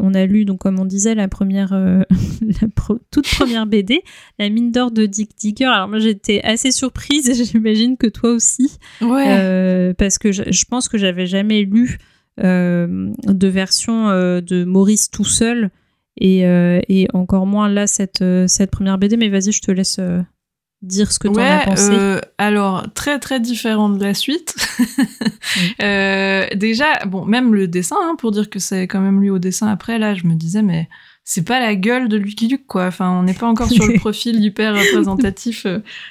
on a lu, donc comme on disait, la première, (laughs) la toute première BD, La mine d'or de Dick Digger. Alors moi, j'étais assez surprise et (laughs) j'imagine que toi aussi, ouais. parce que je, je pense que j'avais jamais lu de version de Maurice tout seul euh, et, encore moins là, cette, euh, cette première BD. Mais vas-y, je te laisse euh, dire ce que tu en as pensé. alors, très très différent de la suite. (laughs) déjà, bon, même le dessin, hein, pour dire que c'est quand même lui au dessin après, là, je me disais, mais c'est pas la gueule de Lucky Luke, quoi. Enfin, on n'est pas encore sur le (laughs) profil hyper représentatif.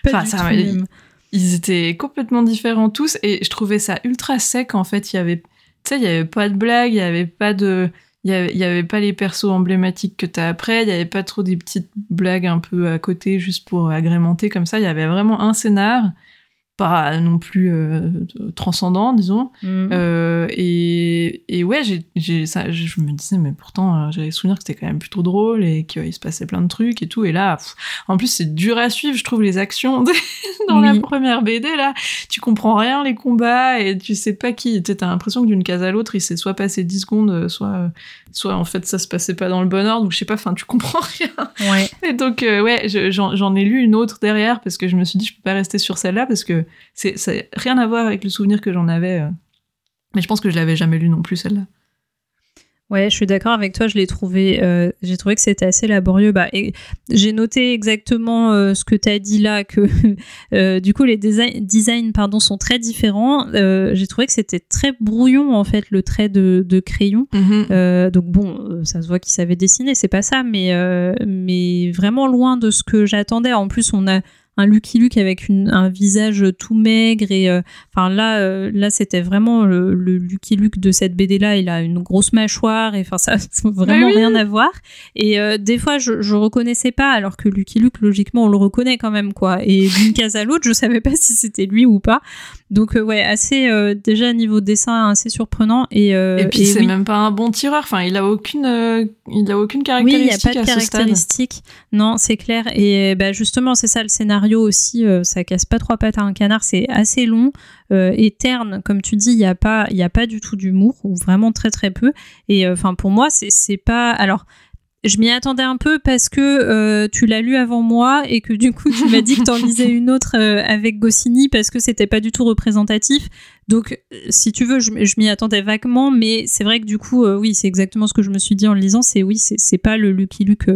Enfin, ça, ils, ils, étaient complètement différents tous et je trouvais ça ultra sec, en fait. Il y avait, tu sais, il y avait pas de blague, il y avait pas de il y, avait, pas les persos emblématiques que t'as après, il y avait pas trop des petites blagues un peu à côté juste pour agrémenter comme ça. Il y avait vraiment un scénar pas non plus euh, transcendant, disons. Mm. Euh, et, et, ouais, j'ai, ça, je me disais, mais pourtant, euh, j'avais souvenir que c'était quand même plutôt drôle et qu'il se passait plein de trucs et tout. Et là, en plus, c'est dur à suivre, je trouve, les actions (laughs) dans la première BD, là. Tu comprends rien, les combats, et tu sais pas qui. T'as l'impression que d'une case à l'autre, il s'est soit passé 10 secondes, soit, soit en fait, ça se passait pas dans le bon ordre, ou je sais pas, enfin, tu comprends (laughs) rien. Ouais. Et donc, ouais, j'en ai lu une autre derrière parce que je me suis dit, je peux pas rester sur celle-là parce que c'est ça rien à voir avec le souvenir que j'en avais. Euh. Mais je pense que je l'avais jamais lu non plus celle-là. Ouais, je suis d'accord avec toi. Je l'ai trouvé, euh, j'ai trouvé que c'était assez laborieux. Bah, j'ai noté exactement euh, ce que tu as dit là, que (laughs) du coup les designs pardon sont très différents. j'ai trouvé que c'était très brouillon en fait le trait de, crayon. Mm-hmm. donc bon, ça se voit qu'il savait dessiner, c'est pas ça, mais mais vraiment loin de ce que j'attendais. En plus, on a un Lucky Luke avec un visage tout maigre et euh, enfin là euh, là c'était vraiment le, Lucky Luke de cette BD là il a une grosse mâchoire et enfin ça (laughs) n'a vraiment rien à voir. Et euh, des fois je, je reconnaissais pas alors que Lucky Luke logiquement on le reconnaît quand même quoi. Et d'une case à l'autre je savais pas (laughs) si c'était lui ou pas. Donc ouais assez déjà niveau dessin assez surprenant et et puis c'est même pas un bon tireur. Enfin il a aucune il a aucune caractéristique oui il y a pas de caractéristique. Non c'est clair. Et bah justement c'est ça le scénario aussi, euh, ça casse pas trois pattes à un canard, c'est assez long, euh, et terne, comme tu dis, il n'y a, pas, y a pas du tout d'humour, ou vraiment très très peu. Et euh, enfin, pour moi, c'est pas. Alors. Je m'y attendais un peu parce que tu l'as lu avant moi et que du coup tu m'as dit que tu en (laughs) lisais une autre avec Goscinny parce que c'était pas du tout représentatif. Donc si tu veux, je, m'y attendais vaguement, mais c'est vrai que du coup, oui, c'est exactement ce que je me suis dit en le lisant. C'est oui, c'est pas le Lucky Luke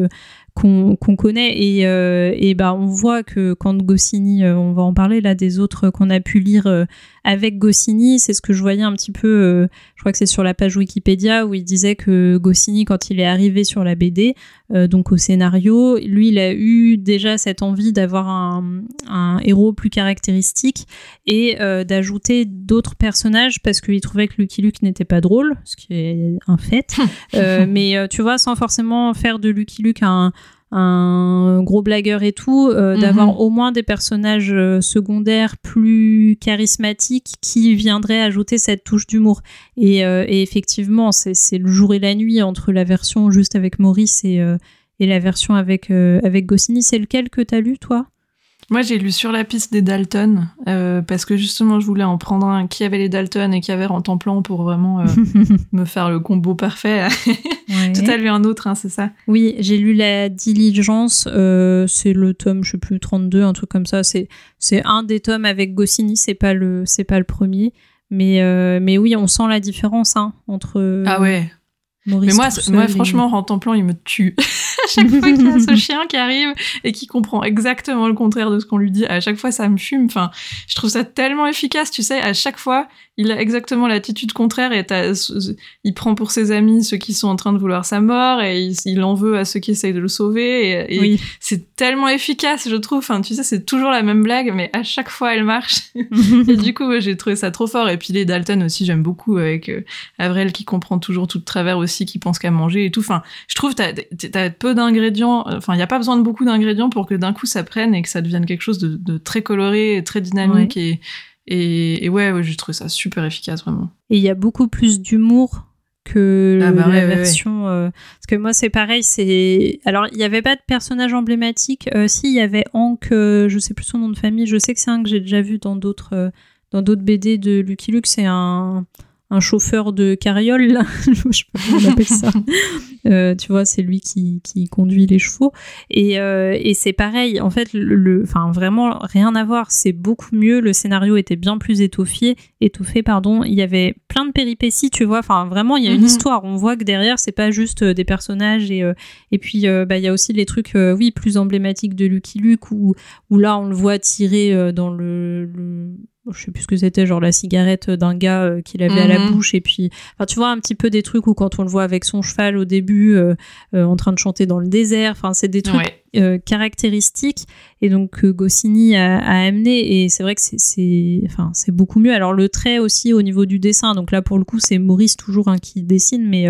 qu'on connaît. Et, euh, et bah on voit que quand Goscinny, euh, on va en parler là des autres qu'on a pu lire euh, avec Goscinny, c'est ce que je voyais un petit peu, je crois que c'est sur la page Wikipédia où il disait que Goscinny quand il est arrivé sur la BD, donc au scénario, lui il a eu déjà cette envie d'avoir un, un, héros plus caractéristique et d'ajouter d'autres personnages parce qu'il trouvait que Lucky Luke n'était pas drôle, ce qui est un fait, (laughs) mais tu vois sans forcément faire de Lucky Luke un un gros blagueur et tout, euh, d'avoir mhm. au moins des personnages euh, secondaires plus charismatiques qui viendraient ajouter cette touche d'humour. Et, euh, effectivement, c'est le jour et la nuit entre la version juste avec Maurice et, et la version avec, avec Goscinny. C'est lequel que tu as lu, toi? Moi, j'ai lu sur la piste des Dalton euh, parce que justement, je voulais en prendre un qui avait les Dalton et qui avait Rentemplant pour vraiment euh, (laughs) me faire le combo parfait. (laughs) ouais. Tu as lu un autre, hein, c'est ça? Oui, j'ai lu La Diligence. Euh, c'est le tome, je sais plus, 32, un truc comme ça. C'est c'est un des tomes avec Goscinny. C'est pas le c'est pas le premier. Mais mais oui, on sent la différence hein, entre. ah ouais. Mais moi, moi franchement, Rentemplant, il me tue. (laughs) à chaque fois qu'il y a ce chien qui arrive et qui comprend exactement le contraire de ce qu'on lui dit, à chaque fois ça me fume. Enfin, je trouve ça tellement efficace, tu sais, à chaque fois il a exactement l'attitude contraire et il prend pour ses amis ceux qui sont en train de vouloir sa mort et il, en veut à ceux qui essayent de le sauver et, c'est tellement efficace, je trouve. Enfin, tu sais, c'est toujours la même blague, mais à chaque fois elle marche. (laughs) et du coup, j'ai trouvé ça trop fort. Et puis les Dalton aussi, j'aime beaucoup avec euh, Avril qui comprend toujours tout de travers aussi, qui pense qu'à manger et tout. Enfin, je trouve t'as as peu d'ingrédients. Enfin, il n'y a pas besoin de beaucoup d'ingrédients pour que d'un coup ça prenne et que ça devienne quelque chose de, très coloré, très dynamique et, et, ouais, ouais, j'ai trouvé ça super efficace vraiment. Et il y a beaucoup plus d'humour que ah bah la version euh, parce que moi c'est pareil c'est alors il n'y avait pas de personnage emblématique euh, si il y avait Hank euh, je sais plus son nom de famille je sais que c'est un que j'ai déjà vu dans d'autres dans d'autres BD de Lucky Luke c'est un un chauffeur de carriole, (laughs) je sais pas comment on appelle ça. (laughs) Euh, tu vois, c'est lui qui, qui, conduit les chevaux. Et, euh, et c'est pareil, en fait, le, enfin, vraiment rien à voir. C'est beaucoup mieux. Le scénario était bien plus étoffé, étoffé, pardon. Il y avait plein de péripéties, tu vois. Enfin, vraiment, il y a une mhm. histoire. On voit que derrière, c'est pas juste euh, des personnages. Et, et puis, bah, il y a aussi les trucs, oui, plus emblématiques de Lucky Luke, où, où là, on le voit tirer dans le je sais plus ce que c'était, genre la cigarette d'un gars euh, qu'il avait à la mhm. bouche et puis, enfin tu vois un petit peu des trucs où quand on le voit avec son cheval au début euh, euh, en train de chanter dans le désert, enfin c'est des trucs caractéristiques et donc que Goscinny a, amené et c'est vrai que c'est, enfin c'est beaucoup mieux. Alors le trait aussi au niveau du dessin, donc là pour le coup c'est Maurice toujours un qui dessine, mais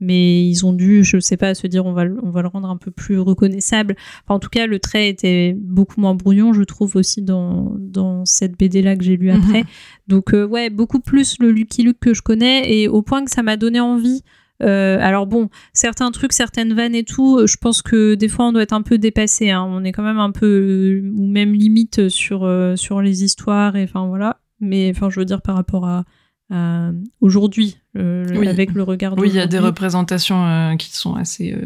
mais ils ont dû, je sais pas, se dire on va, on va le rendre un peu plus reconnaissable. Enfin, en tout cas, le trait était beaucoup moins brouillon, je trouve aussi dans, dans cette BD là que j'ai lu après. Donc ouais, beaucoup plus le Lucky Luke que je connais et au point que ça m'a donné envie euh, alors bon, certains trucs, certaines vannes et tout, je pense que des fois on doit être un peu dépassé. Hein. On est quand même un peu euh, ou même limite sur euh, sur les histoires et enfin voilà. Mais enfin, je veux dire par rapport à, aujourd'hui, avec le regard. Oui, il y a des représentations qui sont assez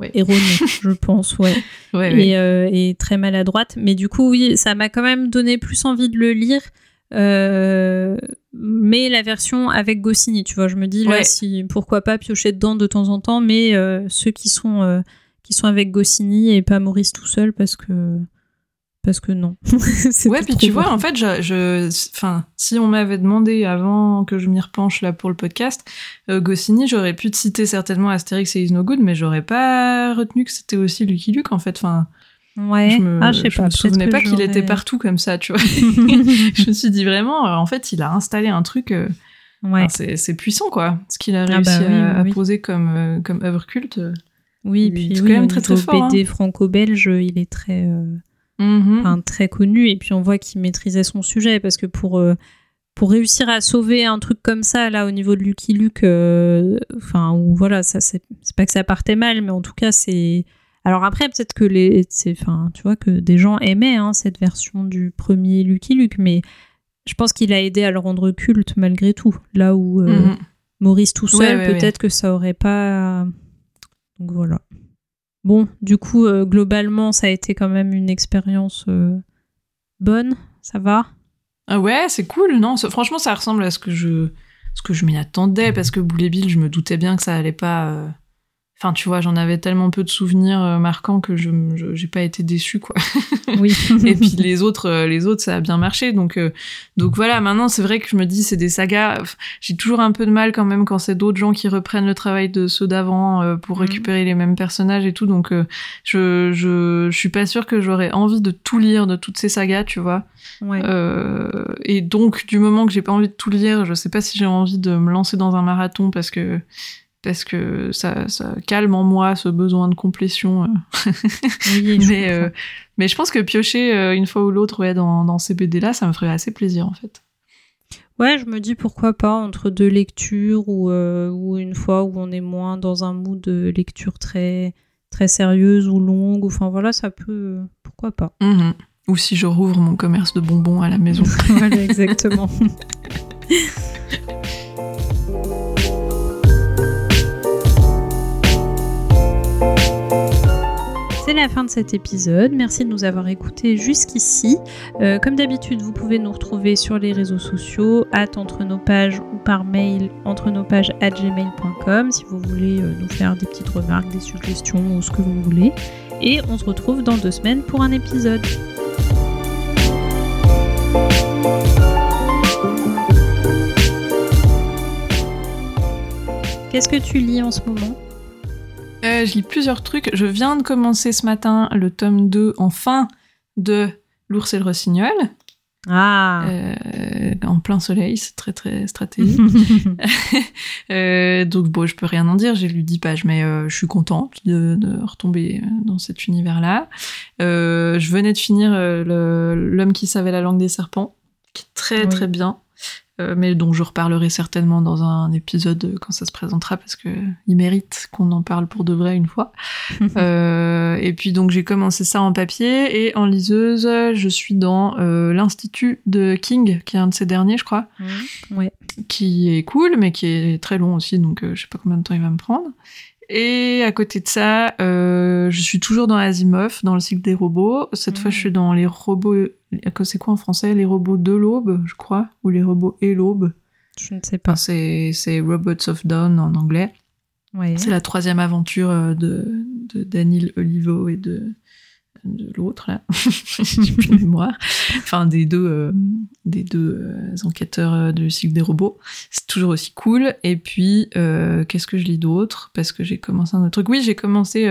ouais. erronées, (laughs) je pense, ouais. et, et, très maladroites. Mais du coup, oui, ça m'a quand même donné plus envie de le lire. Euh, mais la version avec Goscinny, tu vois, je me dis là, si, pourquoi pas piocher dedans de temps en temps, mais euh, ceux qui sont, euh, qui sont avec Goscinny et pas Maurice tout seul parce que parce que non. (laughs) ouais, puis tu vois, en fait, je, je, enfin, si on m'avait demandé avant que je m'y repenche là pour le podcast, Goscinny, j'aurais pu te citer certainement Astérix et Is No Good, mais j'aurais pas retenu que c'était aussi Lucky Luke, en fait. Enfin, Ouais. Je me, ah, je sais pas. me souvenais pas qu'il était partout comme ça, tu vois. (laughs) je me suis dit vraiment, euh, en fait, il a installé un truc. Euh, ouais. c'est puissant, quoi. Ce qu'il a ah réussi bah à, poser comme, euh, comme œuvre culte. Oui, puis quand même très très fort. BD hein. franco-belge, il est très, enfin, très connu. Et puis on voit qu'il maîtrisait son sujet parce que pour pour réussir à sauver un truc comme ça là au niveau de Lucky Luke, enfin ou voilà, ça c'est pas que ça partait mal, mais en tout cas c'est alors après, peut-être que les, enfin, tu vois, que des gens aimaient hein, cette version du premier Lucky Luke, mais je pense qu'il a aidé à le rendre culte malgré tout. Là où euh, mhm. Maurice tout seul, peut-être que ça aurait pas. Donc voilà. Bon, du coup, euh, globalement, ça a été quand même une expérience euh, bonne. Ça va? Ah Ouais, c'est cool. Non, franchement, ça ressemble à ce que je, ce que je m'y attendais parce que Boulet Bill, je me doutais bien que ça allait pas Enfin, tu vois, j'en avais tellement peu de souvenirs euh, marquants que je j'ai pas été déçue, quoi. (laughs) Oui. et puis les autres, euh, les autres, ça a bien marché. Donc, euh, donc voilà. Maintenant, c'est vrai que je me dis, c'est des sagas. J'ai toujours un peu de mal quand même quand c'est d'autres gens qui reprennent le travail de ceux d'avant pour mhm. récupérer les mêmes personnages et tout. Donc, je, je, je suis pas sûre que j'aurais envie de tout lire de toutes ces sagas, tu vois. Ouais. et donc, du moment que j'ai pas envie de tout lire, je sais pas si j'ai envie de me lancer dans un marathon parce que parce que ça, ça, calme en moi ce besoin de complétion. Euh. Oui, (laughs) mais, euh, mais je pense que piocher euh, une fois ou l'autre ouais, dans, dans ces BD-là, ça me ferait assez plaisir en fait. Ouais, je me dis pourquoi pas entre deux lectures ou, ou une fois où on est moins dans un mood de lecture très, très sérieuse ou longue. Enfin voilà, ça peut. Pourquoi pas. Mhm. Ou si je rouvre mon commerce de bonbons à la maison. (laughs) voilà, exactement. (laughs) c'est la fin de cet épisode. Merci de nous avoir écoutés jusqu'ici. Euh, comme d'habitude, vous pouvez nous retrouver sur les réseaux sociaux, entre nos pages ou par mail entre nos pages at gmail.com si vous voulez euh, nous faire des petites remarques, des suggestions ou ce que vous voulez. Et on se retrouve dans deux semaines pour un épisode. Qu'est-ce que tu lis en ce moment? Euh, je lis plusieurs trucs. Je viens de commencer ce matin le tome 2, enfin, de L'ours et le rossignol. Ah. Euh, en plein soleil, c'est très très stratégique. (laughs) (laughs) euh, donc bon, je peux rien en dire, j'ai lu 10 pages, mais euh, je suis contente de, de, retomber dans cet univers-là. Je venais de finir L'homme qui savait la langue des serpents, qui est très très bien. Euh, mais dont je reparlerai certainement dans un épisode quand ça se présentera parce que il mérite qu'on en parle pour de vrai une fois. (laughs) euh, et puis donc j'ai commencé ça en papier et en liseuse, je suis dans euh, l'institut de King, qui est un de ces derniers, je crois, mmh. ouais. qui est cool mais qui est très long aussi, donc euh, je sais pas combien de temps il va me prendre. Et à côté de ça, euh, je suis toujours dans Asimov, dans le cycle des robots. Cette fois, je suis dans les robots. C'est quoi en français? Les robots de l'aube, je crois, ou les robots et l'aube. Je ne sais pas. c'est Robots of Dawn en anglais. Ouais. C'est la troisième aventure euh, de, de Daniel Olivo et de de l'autre là, j'ai plus de mémoire, enfin des deux, euh, des deux euh, enquêteurs euh, du cycle des robots. C'est toujours aussi cool. Et puis qu'est-ce que je lis d'autre? Parce que j'ai commencé un autre truc. Oui, j'ai commencé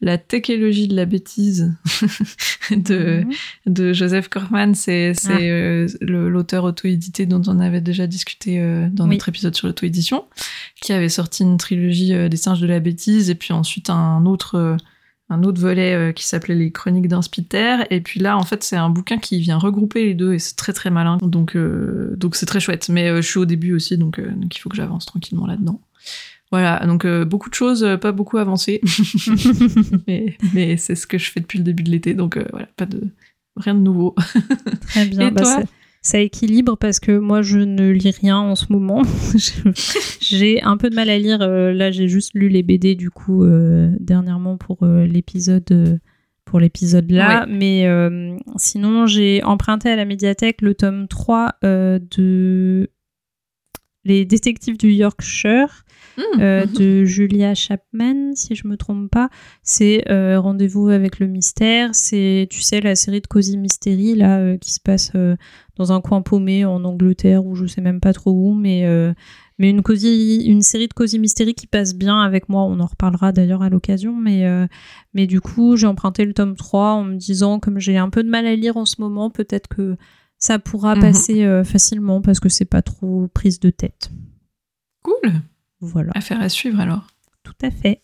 la technologie de la bêtise (laughs) de mhm. de Joseph Corman. C'est c'est ah. l'auteur auto-édité dont on avait déjà discuté dans notre épisode sur l'auto-édition, qui avait sorti une trilogie des singes de la bêtise et puis ensuite un autre un autre volet euh, qui s'appelait les Chroniques d'un Spiter. Et puis là, en fait, c'est un bouquin qui vient regrouper les deux et c'est très très malin. Donc euh, donc c'est très chouette. Mais euh, je suis au début aussi, donc, donc il faut que j'avance tranquillement là-dedans. Voilà, donc beaucoup de choses, pas beaucoup avancées, (laughs) mais, mais c'est ce que je fais depuis le début de l'été, donc voilà, pas de rien de nouveau. Très bien. Et bah, toi? Ça équilibre parce que moi je ne lis rien en ce moment. (laughs) j'ai un peu de mal à lire. Euh, là j'ai juste lu les BD du coup euh, dernièrement pour euh, l'épisode pour l'épisode là. Mais sinon j'ai emprunté à la médiathèque le tome 3 de Les détectives du Yorkshire. Mmh. de Julia Chapman, si je me trompe pas. C'est Rendez-vous avec le mystère. C'est, tu sais, la série de Cozy Mystery là qui se passe dans un coin paumé en Angleterre ou je sais même pas trop où, mais, euh, mais une, une série de cosy mystéries qui passe bien avec moi. On en reparlera d'ailleurs à l'occasion, mais, euh, mais du coup, j'ai emprunté le tome 3 en me disant, comme j'ai un peu de mal à lire en ce moment, peut-être que ça pourra mhm. passer euh, facilement parce que c'est pas trop prise de tête. Cool. Voilà. Affaire à suivre alors. Tout à fait.